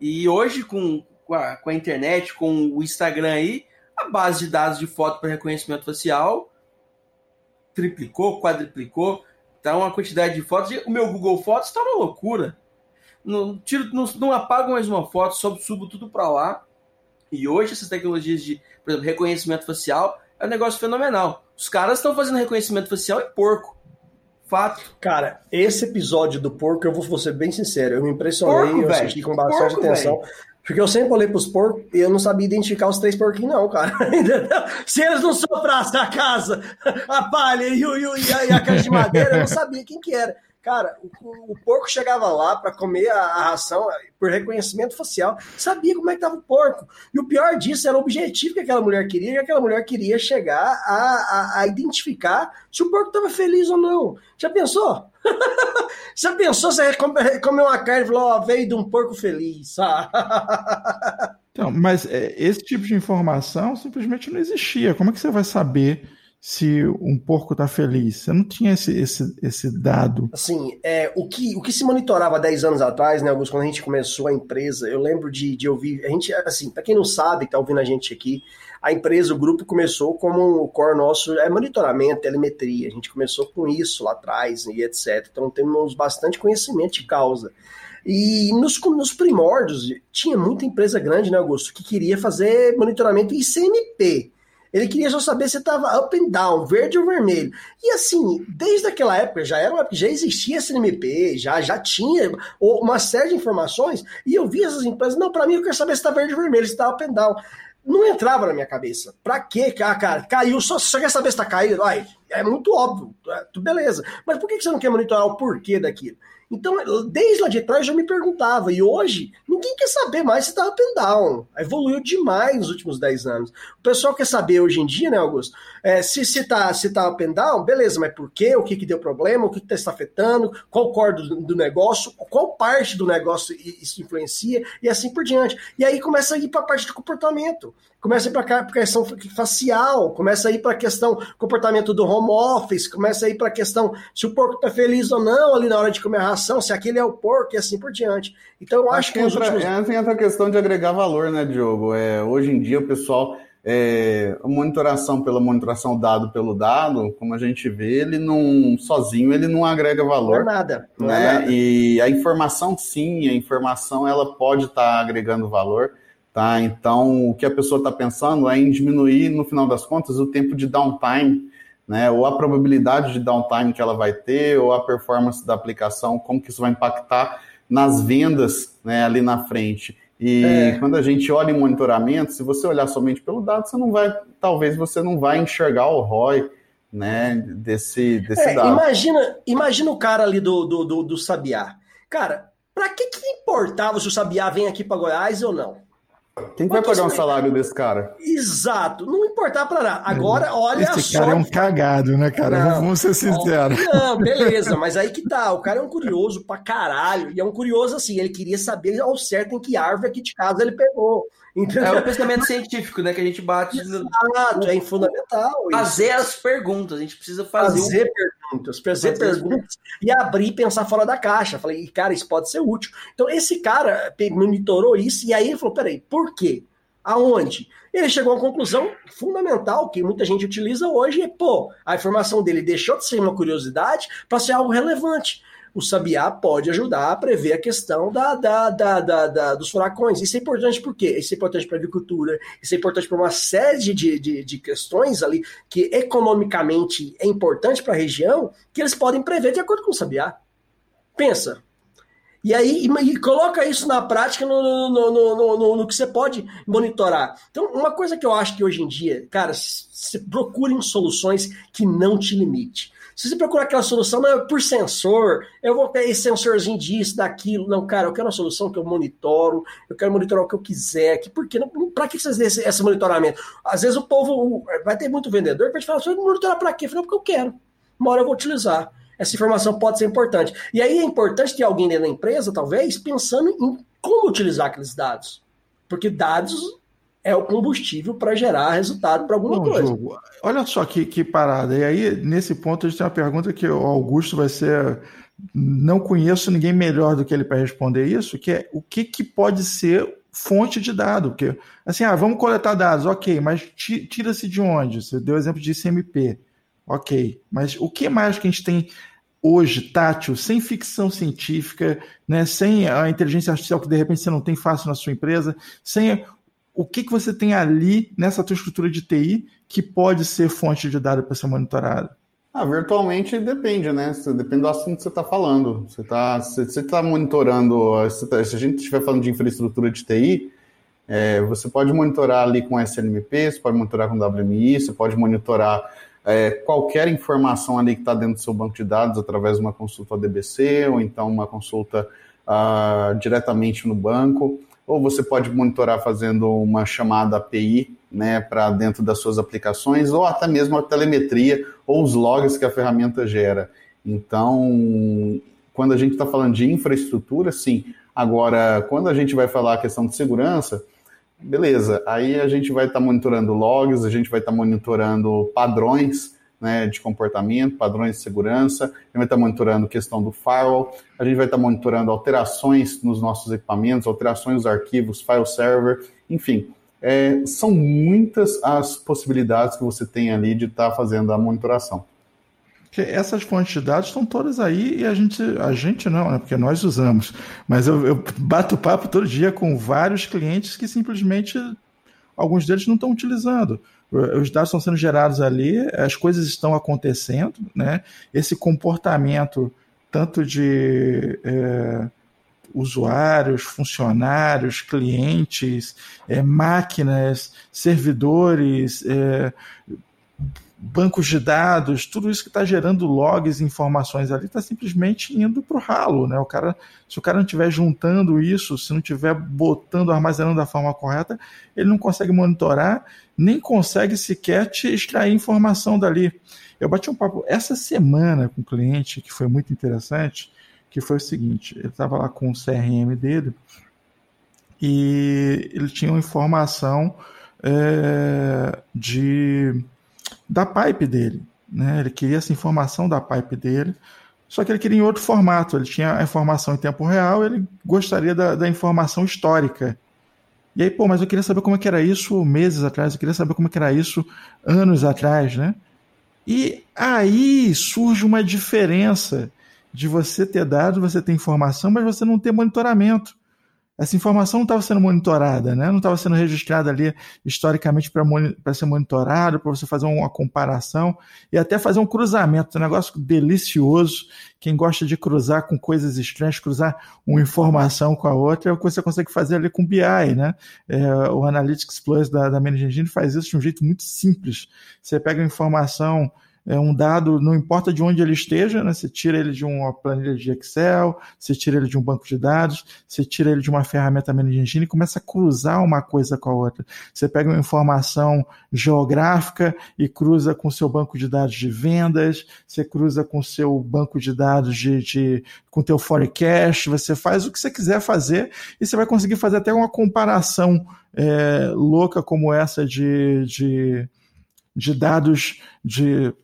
e hoje com, com, a, com a internet, com o Instagram aí, a base de dados de foto para reconhecimento facial triplicou, quadriplicou. Tá uma quantidade de fotos. O meu Google Fotos está uma loucura. Não, tiro, não, não apago mais uma foto, só subo tudo para lá. E hoje essas tecnologias de, por exemplo, reconhecimento facial é um negócio fenomenal. Os caras estão fazendo reconhecimento facial em porco. Fato. Cara, esse episódio do porco, eu vou ser bem sincero, eu me impressionei, porco, eu assisti com bastante porco, atenção. Véio. Porque eu sempre olhei pros porcos e eu não sabia identificar os três porquinhos, não, cara. Se eles não soprassem a casa, a palha e, e, e, a, e a caixa de madeira, eu não sabia quem que era. Cara, o, o porco chegava lá para comer a, a, ração por reconhecimento facial, sabia como é que tava o porco. E o pior disso era o objetivo que aquela mulher queria, e aquela mulher queria chegar a, a, a identificar se o porco estava feliz ou não. Já pensou? Já pensou se comer uma carne e falou, ó, veio de um porco feliz? então, mas é, esse tipo de informação simplesmente não existia. Como é que você vai saber se um porco está feliz. Você não tinha esse, esse, esse dado. Assim, é, o, que, o que se monitorava 10 anos atrás, né, Augusto, quando a gente começou a empresa, eu lembro de, de ouvir, a gente, assim, para quem não sabe, que está ouvindo a gente aqui, a empresa, o grupo começou como o core nosso é monitoramento, telemetria. A gente começou com isso lá atrás e etc. Então temos bastante conhecimento de causa. E nos, nos primórdios, tinha muita empresa grande, né, Augusto, que queria fazer monitoramento ICMP. Ele queria só saber se estava up and down, verde ou vermelho. E assim, desde aquela época, já era já existia SNMP, já, já tinha uma série de informações, e eu vi essas empresas, não, para mim eu quero saber se está verde ou vermelho, se está up and down. Não entrava na minha cabeça. Pra quê? Ah, cara, caiu, só, só quer saber se está caído? Ai, é muito óbvio, é, beleza. Mas por que você não quer monitorar o porquê daquilo? Então, desde lá de trás eu me perguntava, e hoje ninguém quer saber mais se está up and down. Evoluiu demais nos últimos 10 anos. O pessoal quer saber hoje em dia, né, Augusto? É, se está se tá, se tá up and down, beleza, mas por quê? O que, que deu problema? O que está afetando? Qual cor do, do, negócio? Qual parte do negócio isso influencia? E assim por diante. E aí começa a ir para a parte de comportamento começa a ir para a questão facial, começa a ir para a questão comportamento do home office, começa a ir para a questão se o porco está feliz ou não ali na hora de comer a ração, se aquele é o porco e assim por diante. Então eu acho, acho que, entra, últimos... entra, questão de agregar valor, né, Diogo? É, hoje em dia o pessoal é, a monitoração pela monitoração dado pelo dado, como a gente vê, ele não sozinho ele não agrega valor. Não é nada. Não né? É nada. E a informação sim, a informação ela pode estar tá agregando valor. Tá? Então, o que a pessoa está pensando é em diminuir, no final das contas, o tempo de downtime, né? ou a probabilidade de downtime que ela vai ter, ou a performance da aplicação, como que isso vai impactar nas vendas né, ali na frente. E é. quando a gente olha em monitoramento, se você olhar somente pelo dado, você não vai, talvez você não vai enxergar o ROI né, desse, desse é, dado. Imagina, imagina o cara ali do, do, do, do Sabiá. Cara, para que, que importava se o Sabiá vem aqui para Goiás ou não? Quem vai pagar um salário desse cara? Exato, não importar para nada. Agora, olha Esse só. cara é um cagado, né, cara? Não, Vamos ser sinceros. Não, beleza, mas aí que tá. O cara é um curioso pra caralho. E é um curioso assim, ele queria saber ao certo em que árvore aqui de casa ele pegou. Entendeu? É o pensamento científico, né? Que a gente bate. Exato, é fundamental. Fazer isso. as perguntas, a gente precisa fazer. Fazer um... perguntas, fazer, fazer perguntas e abrir e pensar fora da caixa. Falei, cara, isso pode ser útil. Então, esse cara monitorou isso e aí ele falou: peraí, por quê? Aonde? Ele chegou a uma conclusão fundamental que muita gente utiliza hoje: é, pô, a informação dele deixou de ser uma curiosidade para ser algo relevante o Sabiá pode ajudar a prever a questão da, da, da, da, da dos furacões. Isso é importante por quê? Isso é importante para a agricultura, isso é importante para uma série de, de, de questões ali que economicamente é importante para a região, que eles podem prever de acordo com o Sabiá. Pensa. E aí, e, coloca isso na prática no, no, no, no, no que você pode monitorar. Então, uma coisa que eu acho que hoje em dia, cara, se procurem soluções que não te limite. Se você procurar aquela solução, não é por sensor, eu vou ter esse sensorzinho disso, daquilo. Não, cara, eu quero uma solução que eu monitoro, eu quero monitorar o que eu quiser. Que, por quê? Para que vocês esse, esse monitoramento? Às vezes o povo vai ter muito vendedor para te falar, você vai monitorar para quê? Eu falei, porque eu quero. Uma hora eu vou utilizar. Essa informação pode ser importante. E aí é importante ter alguém dentro da empresa, talvez, pensando em como utilizar aqueles dados. Porque dados é o combustível para gerar resultado para alguma Não, coisa. Jogo. Olha só que, que parada. E aí, nesse ponto, a gente tem uma pergunta que o Augusto vai ser. Não conheço ninguém melhor do que ele para responder isso, que é o que, que pode ser fonte de dado. Porque, assim, ah, vamos coletar dados, ok, mas tira-se de onde? Você deu exemplo de ICMP. Ok, mas o que mais que a gente tem hoje, tátil, sem ficção científica, né, sem a inteligência artificial que de repente você não tem fácil na sua empresa, sem o que, que você tem ali nessa tua estrutura de TI que pode ser fonte de dados para ser monitorado? Ah, virtualmente depende, né? Depende do assunto que você está falando. Você está você tá monitorando, tá, se a gente estiver falando de infraestrutura de TI, é, você pode monitorar ali com SNMP, você pode monitorar com WMI, você pode monitorar é, qualquer informação ali que está dentro do seu banco de dados através de uma consulta DBC ou então uma consulta uh, diretamente no banco ou você pode monitorar fazendo uma chamada API né, para dentro das suas aplicações, ou até mesmo a telemetria ou os logs que a ferramenta gera. Então, quando a gente está falando de infraestrutura, sim. Agora, quando a gente vai falar a questão de segurança, beleza, aí a gente vai estar tá monitorando logs, a gente vai estar tá monitorando padrões né, de comportamento, padrões de segurança, a gente vai estar monitorando questão do firewall, a gente vai estar monitorando alterações nos nossos equipamentos, alterações dos arquivos, file server, enfim. É, são muitas as possibilidades que você tem ali de estar fazendo a monitoração. essas dados estão todas aí e a gente, a gente não, né? Porque nós usamos. Mas eu, eu bato papo todo dia com vários clientes que simplesmente alguns deles não estão utilizando. Os dados estão sendo gerados ali, as coisas estão acontecendo, né? Esse comportamento tanto de é, usuários, funcionários, clientes, é, máquinas, servidores, é, bancos de dados, tudo isso que está gerando logs informações ali está simplesmente indo para o ralo. Né? O cara, se o cara não estiver juntando isso, se não estiver botando, armazenando da forma correta, ele não consegue monitorar, nem consegue sequer te extrair informação dali. Eu bati um papo essa semana com um cliente que foi muito interessante, que foi o seguinte: ele estava lá com o CRM dele e ele tinha uma informação é, de da pipe dele. Né? Ele queria essa informação da pipe dele, só que ele queria em outro formato. Ele tinha a informação em tempo real, ele gostaria da, da informação histórica. E aí, pô, mas eu queria saber como é que era isso meses atrás, eu queria saber como é que era isso anos atrás, né? E aí surge uma diferença de você ter dado, você ter informação, mas você não ter monitoramento essa informação não estava sendo monitorada, né? não estava sendo registrada ali historicamente para ser monitorado, para você fazer uma comparação e até fazer um cruzamento, um negócio delicioso. Quem gosta de cruzar com coisas estranhas, cruzar uma informação com a outra, é o que você consegue fazer ali com BI. Né? É, o Analytics Plus da, da Managing Engine faz isso de um jeito muito simples. Você pega a informação é um dado, não importa de onde ele esteja, né? Você tira ele de uma planilha de Excel, você tira ele de um banco de dados, você tira ele de uma ferramenta Managing Engine e começa a cruzar uma coisa com a outra. Você pega uma informação geográfica e cruza com o seu banco de dados de vendas, você cruza com o seu banco de dados de, de com teu forecast, você faz o que você quiser fazer e você vai conseguir fazer até uma comparação é, louca como essa de, de de dados de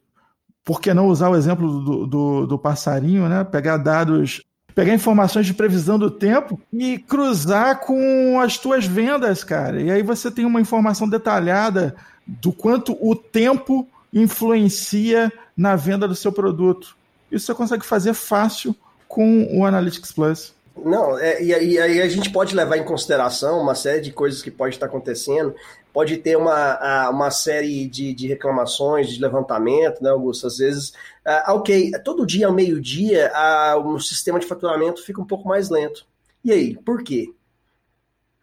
por que não usar o exemplo do, do, do passarinho, né? Pegar dados pegar informações de previsão do tempo e cruzar com as tuas vendas, cara. E aí você tem uma informação detalhada do quanto o tempo influencia na venda do seu produto. Isso você consegue fazer fácil com o Analytics Plus. Não, é, e, aí a gente pode levar em consideração uma série de coisas que pode estar acontecendo pode ter uma, uma série de, de reclamações, de levantamento, né, Augusto? Às vezes, uh, ok, todo dia ao meio-dia uh, o sistema de faturamento fica um pouco mais lento. E aí, por quê?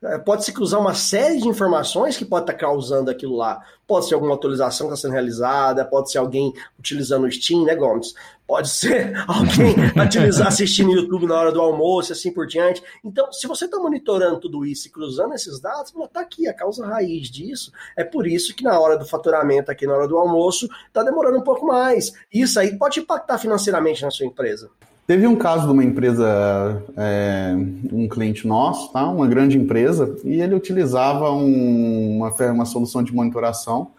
É, pode se cruzar uma série de informações que pode estar causando aquilo lá. Pode ser alguma atualização que está sendo realizada, pode ser alguém utilizando o Steam, né, Gomes? Pode ser alguém utilizar, assistindo YouTube na hora do almoço, assim por diante. Então, se você está monitorando tudo isso e cruzando esses dados, está aqui a causa raiz disso. É por isso que na hora do faturamento, aqui na hora do almoço, está demorando um pouco mais. Isso aí pode impactar financeiramente na sua empresa. Teve um caso de uma empresa, é, um cliente nosso, tá? uma grande empresa, e ele utilizava um, uma, uma solução de monitoração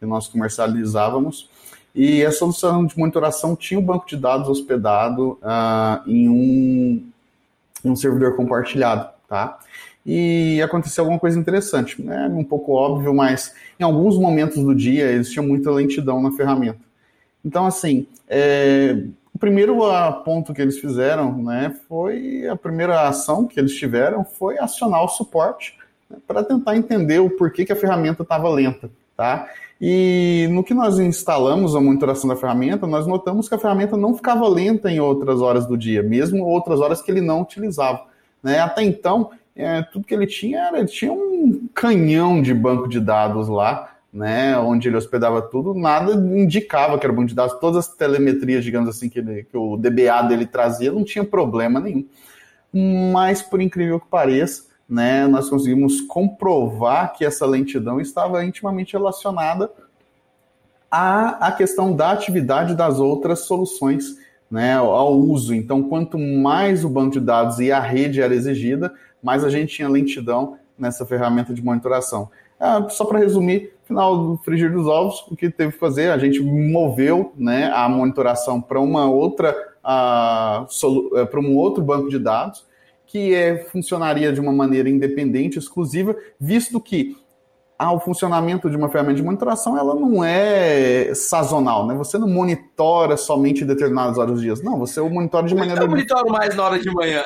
que nós comercializávamos, e a solução de monitoração tinha um banco de dados hospedado uh, em, um, um servidor compartilhado. Tá? E aconteceu alguma coisa interessante, né? um pouco óbvio, mas em alguns momentos do dia existia muita lentidão na ferramenta. Então, assim, é, o primeiro ponto que eles fizeram, né, foi a primeira ação que eles tiveram foi acionar o suporte né, para tentar entender o porquê que a ferramenta estava lenta, tá? E no que nós instalamos a monitoração da ferramenta, nós notamos que a ferramenta não ficava lenta em outras horas do dia, mesmo outras horas que ele não utilizava. Né? Até então, é, tudo que ele tinha era ele tinha um canhão de banco de dados lá, né, onde ele hospedava tudo, nada indicava que era banco de dados. Todas as telemetrias, digamos assim, que, ele, que o DBA dele trazia, não tinha problema nenhum. Mas, por incrível que pareça, né, nós conseguimos comprovar que essa lentidão estava intimamente relacionada à, à questão da atividade das outras soluções, né, ao uso. Então, quanto mais o banco de dados e a rede era exigida, mais a gente tinha lentidão nessa ferramenta de monitoração. Ah, só para resumir, final do frigir dos ovos, o que teve que fazer? A gente moveu né, a monitoração para uma outra uh, para um outro banco de dados que é, funcionaria de uma maneira independente, exclusiva, visto que ah, o funcionamento de uma ferramenta de monitoração ela não é sazonal, né? Você não monitora somente em determinadas horas do dia. Não, você monitora de maneira. Eu monitoro mais na hora de manhã.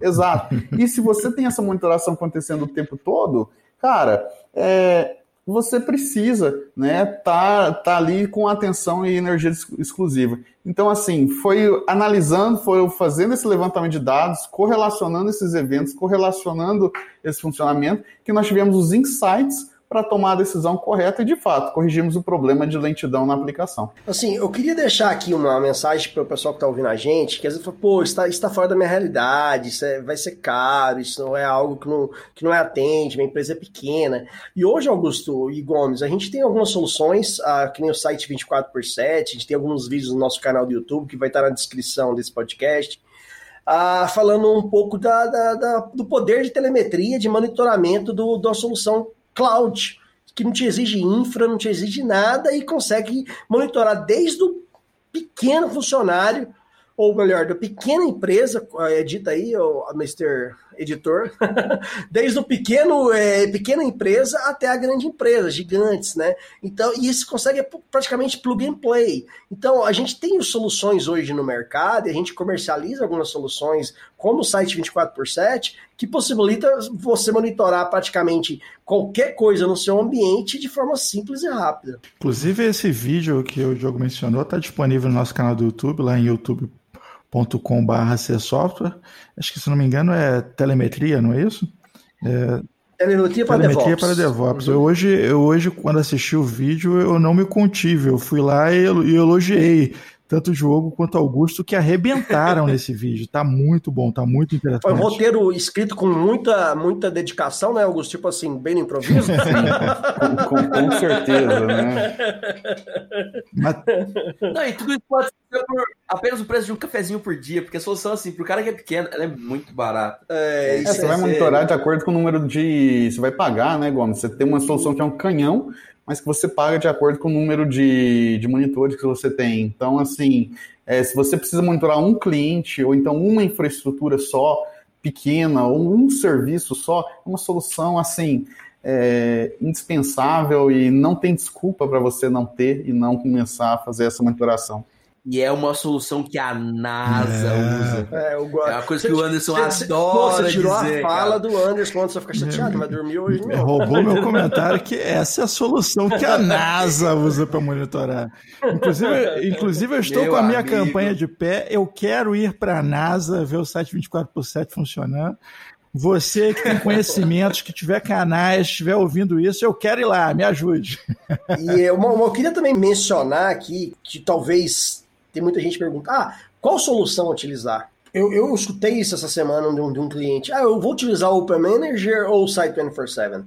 Exato. E se você tem essa monitoração acontecendo o tempo todo, cara, é, você precisa, né, tá, tá ali com atenção e energia exclusiva. Então, assim, foi analisando, foi fazendo esse levantamento de dados, correlacionando esses eventos, correlacionando esse funcionamento, que nós tivemos os insights para tomar a decisão correta e, de fato, corrigimos o problema de lentidão na aplicação. Assim, eu queria deixar aqui uma mensagem para o pessoal que está ouvindo a gente, que às vezes fala, pô, isso está tá fora da minha realidade, isso é, vai ser caro, isso não é algo que não, que não é atende, minha empresa é pequena. E hoje, Augusto e Gomes, a gente tem algumas soluções, ah, que nem o site 24 por 7 a gente tem alguns vídeos no nosso canal do YouTube, que vai estar na descrição desse podcast, ah, falando um pouco da, da, da, do poder de telemetria, de monitoramento do, da solução cloud, que não te exige infra, não te exige nada e consegue monitorar desde o pequeno funcionário, ou melhor, da pequena empresa, edita aí, o Mr editor, desde o pequeno, é, pequena empresa até a grande empresa, gigantes, né? Então, e isso consegue praticamente plug and play. Então, a gente tem soluções hoje no mercado, e a gente comercializa algumas soluções, como o site 24 por 7, que possibilita você monitorar praticamente qualquer coisa no seu ambiente de forma simples e rápida. Inclusive, esse vídeo que o Diogo mencionou está disponível no nosso canal do YouTube, lá em YouTube .com.br software. Acho que, se não me engano, é telemetria, não é isso? É, telemetria para telemetria DevOps. Para DevOps. Uhum. Eu, hoje, eu hoje, quando assisti o vídeo, eu não me contive. Eu fui lá e, e elogiei tanto o Diogo quanto o Augusto, que arrebentaram nesse vídeo. Tá muito bom, tá muito interessante. Foi um roteiro escrito com muita, muita dedicação, né, Augusto? Tipo assim, bem no improviso? com, com, com, certeza, né? Mas... Não, e tudo isso pode ser por apenas o preço de um cafezinho por dia, porque a solução, assim, pro cara que é pequeno, ela é muito barata. É, é, você vai monitorar de acordo com o número de. Você vai pagar, né, Gomes? Você tem uma solução que é um canhão mas que você paga de acordo com o número de, de monitores que você tem. Então, assim, é, se você precisa monitorar um cliente ou então uma infraestrutura só, pequena, ou um serviço só, é uma solução, assim, é, indispensável e não tem desculpa para você não ter e não começar a fazer essa monitoração. E é uma solução que a NASA é. usa. É, eu gosto. é uma coisa que o Anderson cê, adora você tirou dizer, a fala cara. do Anderson, o Anderson fica chateado, mas dormiu hoje não. Roubou meu comentário que essa é a solução que a NASA usa para monitorar. Inclusive, inclusive eu estou meu com a minha amigo. campanha de pé, eu quero ir para a NASA, ver o site 24 por 7 funcionando. Você que tem conhecimentos, que tiver canais, estiver ouvindo isso, eu quero ir lá, me ajude. E eu, eu queria também mencionar aqui que talvez tem muita gente que pergunta: ah, qual solução utilizar? Eu, eu escutei isso essa semana de um, de um cliente. Ah, eu vou utilizar o Open Manager ou o Site 24/7?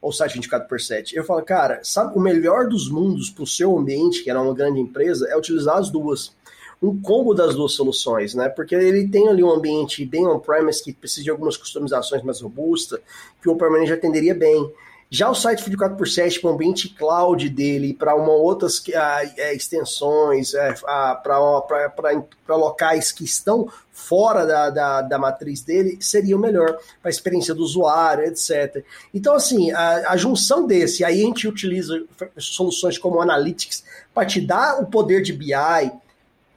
Ou o Site 24 por 7? Eu falo, cara, sabe o melhor dos mundos para o seu ambiente, que era uma grande empresa, é utilizar as duas. Um combo das duas soluções, né? Porque ele tem ali um ambiente bem on-premise que precisa de algumas customizações mais robustas, que o Open Manager atenderia bem. Já o site 24 por 7 para o ambiente cloud dele, para uma outras é, extensões, é, para locais que estão fora da, da, da, matriz dele, seria o melhor para a experiência do usuário, etc. Então, assim, a, a junção desse, aí a gente utiliza soluções como Analytics para te dar o poder de BI,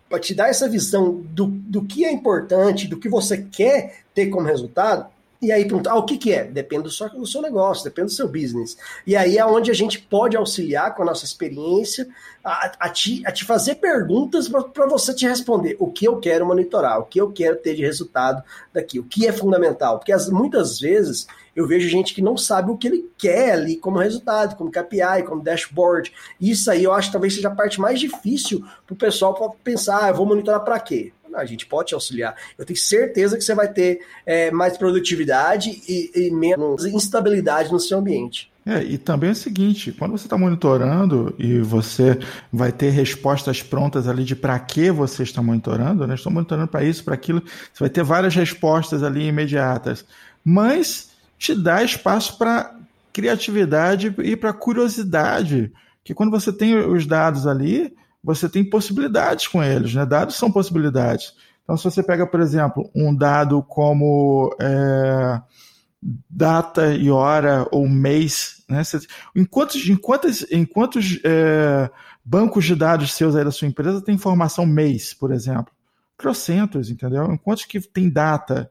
para te dar essa visão do, do que é importante, do que você quer ter como resultado, e aí perguntar, ah, o que, que é? Depende seu, do seu negócio, depende do seu business. E aí é onde a gente pode auxiliar com a nossa experiência a, a, te, a te fazer perguntas para você te responder o que eu quero monitorar, o que eu quero ter de resultado daqui, o que é fundamental. Porque as, muitas vezes eu vejo gente que não sabe o que ele quer ali como resultado, como KPI, como dashboard. Isso aí eu acho que talvez seja a parte mais difícil para o pessoal pensar, ah, eu vou monitorar para quê? A gente pode te auxiliar. Eu tenho certeza que você vai ter é, mais produtividade e, e, menos instabilidade no seu ambiente. É, e também é o seguinte, quando você está monitorando e você vai ter respostas prontas ali de para que você está monitorando, né? Estou monitorando para isso, para aquilo, você vai ter várias respostas ali imediatas. Mas te dá espaço para criatividade e para curiosidade. Que quando você tem os dados ali, você tem possibilidades com eles, né? Dados são possibilidades. Então, se você pega, por exemplo, um dado como é, data e hora ou mês Né? Em quantos, em quantos, em quantos é, bancos de dados seus aí da sua empresa tem informação mês, por exemplo? Trocentos, entendeu? Em quantos que tem data?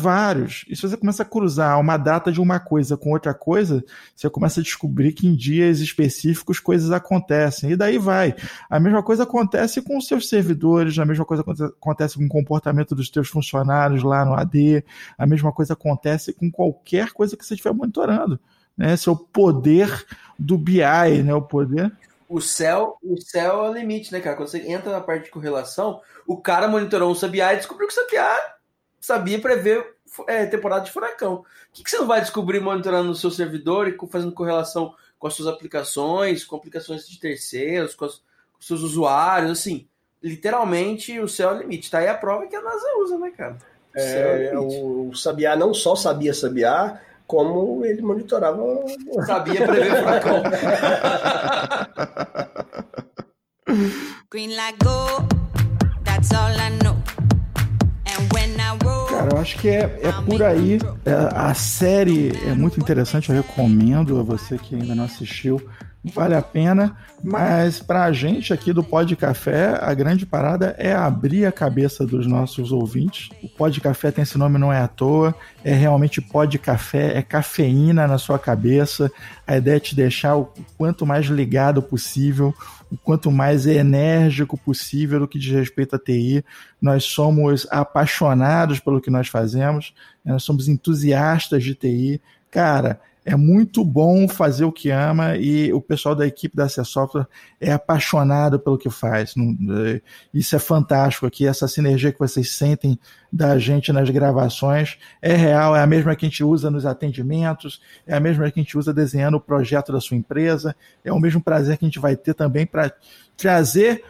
Vários. E se você começa a cruzar uma data de uma coisa com outra coisa, você começa a descobrir que em dias específicos coisas acontecem. E daí vai. A mesma coisa acontece com os seus servidores, a mesma coisa acontece com o comportamento dos seus funcionários lá no AD, a mesma coisa acontece com qualquer coisa que você estiver monitorando. Né? Esse é o poder do BI, né? O poder. O céu, o céu é o limite, né, cara? Quando você entra na parte de correlação, o cara monitorou um SABI e descobriu que o SABI sabia prever é, temporada de furacão. O que, que, você não vai descobrir monitorando o seu servidor e fazendo correlação com as suas aplicações, com aplicações de terceiros, com, os, com os seus usuários, assim, literalmente o céu é o limite. Tá aí a prova que a NASA usa, né, cara? O, é, é o, o Sabiá não só sabia Sabiá, como ele monitorava. Sabia prever furacão. Green that's all I know. Cara, eu acho que é, é por aí. É, a série é muito interessante, eu recomendo a você que ainda não assistiu. Vale a pena, mas para a gente aqui do Pod Café, a grande parada é abrir a cabeça dos nossos ouvintes. O Pod Café tem esse nome não é à toa, é realmente Pod Café, é cafeína na sua cabeça. A ideia é te deixar o quanto mais ligado possível, o quanto mais enérgico possível no que diz respeito à TI. Nós somos apaixonados pelo que nós fazemos, né? nós somos entusiastas de TI. Cara, é muito bom fazer o que ama e o pessoal da equipe da C Software é apaixonado pelo que faz. É, isso é fantástico aqui, essa sinergia que vocês sentem da gente nas gravações é real, é a mesma que a gente usa nos atendimentos, é a mesma que a gente usa desenhando o projeto da sua empresa, é o mesmo prazer que a gente vai ter também para trazer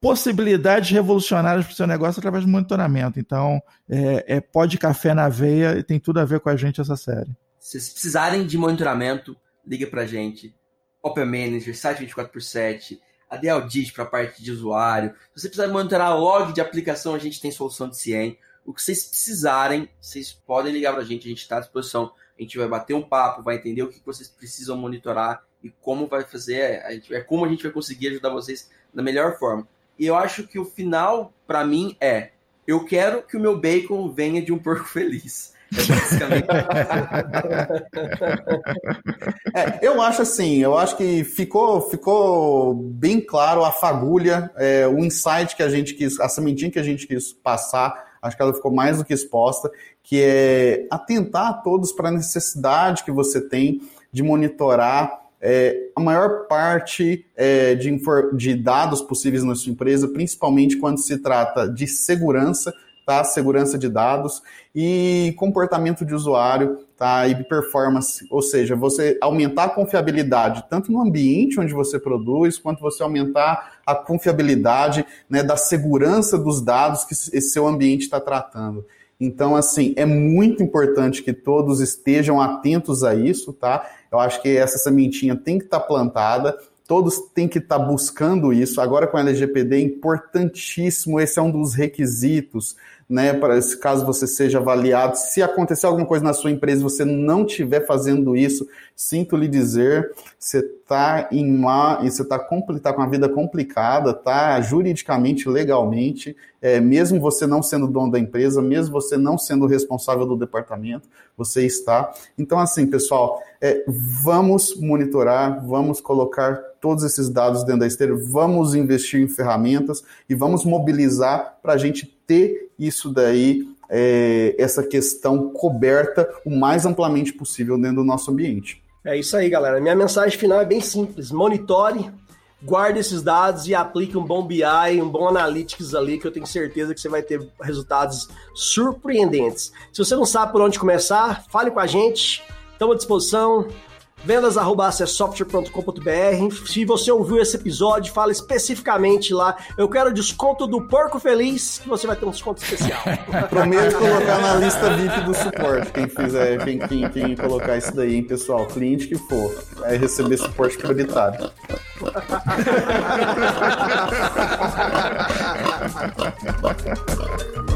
possibilidades revolucionárias para o seu negócio através do monitoramento. Então, é, é pó de café na veia e tem tudo a ver com a gente essa série. Se vocês precisarem de monitoramento, liga pra gente. Open Manager, site 24 por 7 a DLDIT para a parte de usuário. Se você precisar monitorar log de aplicação, a gente tem solução de CIEM. O que vocês precisarem, vocês podem ligar para a gente, a gente está à disposição. A gente vai bater um papo, vai entender o que vocês precisam monitorar e como vai fazer, a gente, é como a gente vai conseguir ajudar vocês da melhor forma. E eu acho que o final, para mim, é: eu quero que o meu bacon venha de um porco feliz. É, eu acho assim, eu acho que ficou, ficou bem claro a fagulha, é, o insight que a gente quis, a sementinha que a gente quis passar, acho que ela ficou mais do que exposta, que é atentar a todos para a necessidade que você tem de monitorar é, a maior parte é, de, de dados possíveis na sua empresa, principalmente quando se trata de segurança, tá? Segurança de dados e comportamento de usuário, tá? E performance, ou seja, você aumentar a confiabilidade tanto no ambiente onde você produz, quanto você aumentar a confiabilidade né, da segurança dos dados que esse seu ambiente está tratando. Então, assim, é muito importante que todos estejam atentos a isso, tá? Eu acho que essa sementinha tem que estar tá plantada todos têm que estar tá buscando isso. Agora com a LGPD é importantíssimo, esse é um dos requisitos né, para esse caso você seja avaliado. Se acontecer alguma coisa na sua empresa e você não estiver fazendo isso, sinto lhe dizer, você está em uma, você está tá com a vida complicada, tá? Juridicamente, legalmente, é, mesmo você não sendo dono da empresa, mesmo você não sendo responsável do departamento, você está. Então, assim, pessoal, é, vamos monitorar, vamos colocar todos esses dados dentro da esteira, vamos investir em ferramentas e vamos mobilizar para a gente ter isso daí, é, essa questão coberta o mais amplamente possível dentro do nosso ambiente. É isso aí, galera. Minha mensagem final é bem simples: monitore, guarde esses dados e aplique um bom BI, um bom Analytics ali, que eu tenho certeza que você vai ter resultados surpreendentes. Se você não sabe por onde começar, fale com a gente, estamos à disposição vendas.acessoftware.com.br. Se você ouviu esse episódio, fala especificamente lá. Eu quero desconto do Porco Feliz, que você vai ter um desconto especial. Prometo colocar na lista VIP do suporte. Quem fizer, quem, quem, quem colocar isso daí, hein, pessoal. Cliente que for, vai receber suporte prioritário.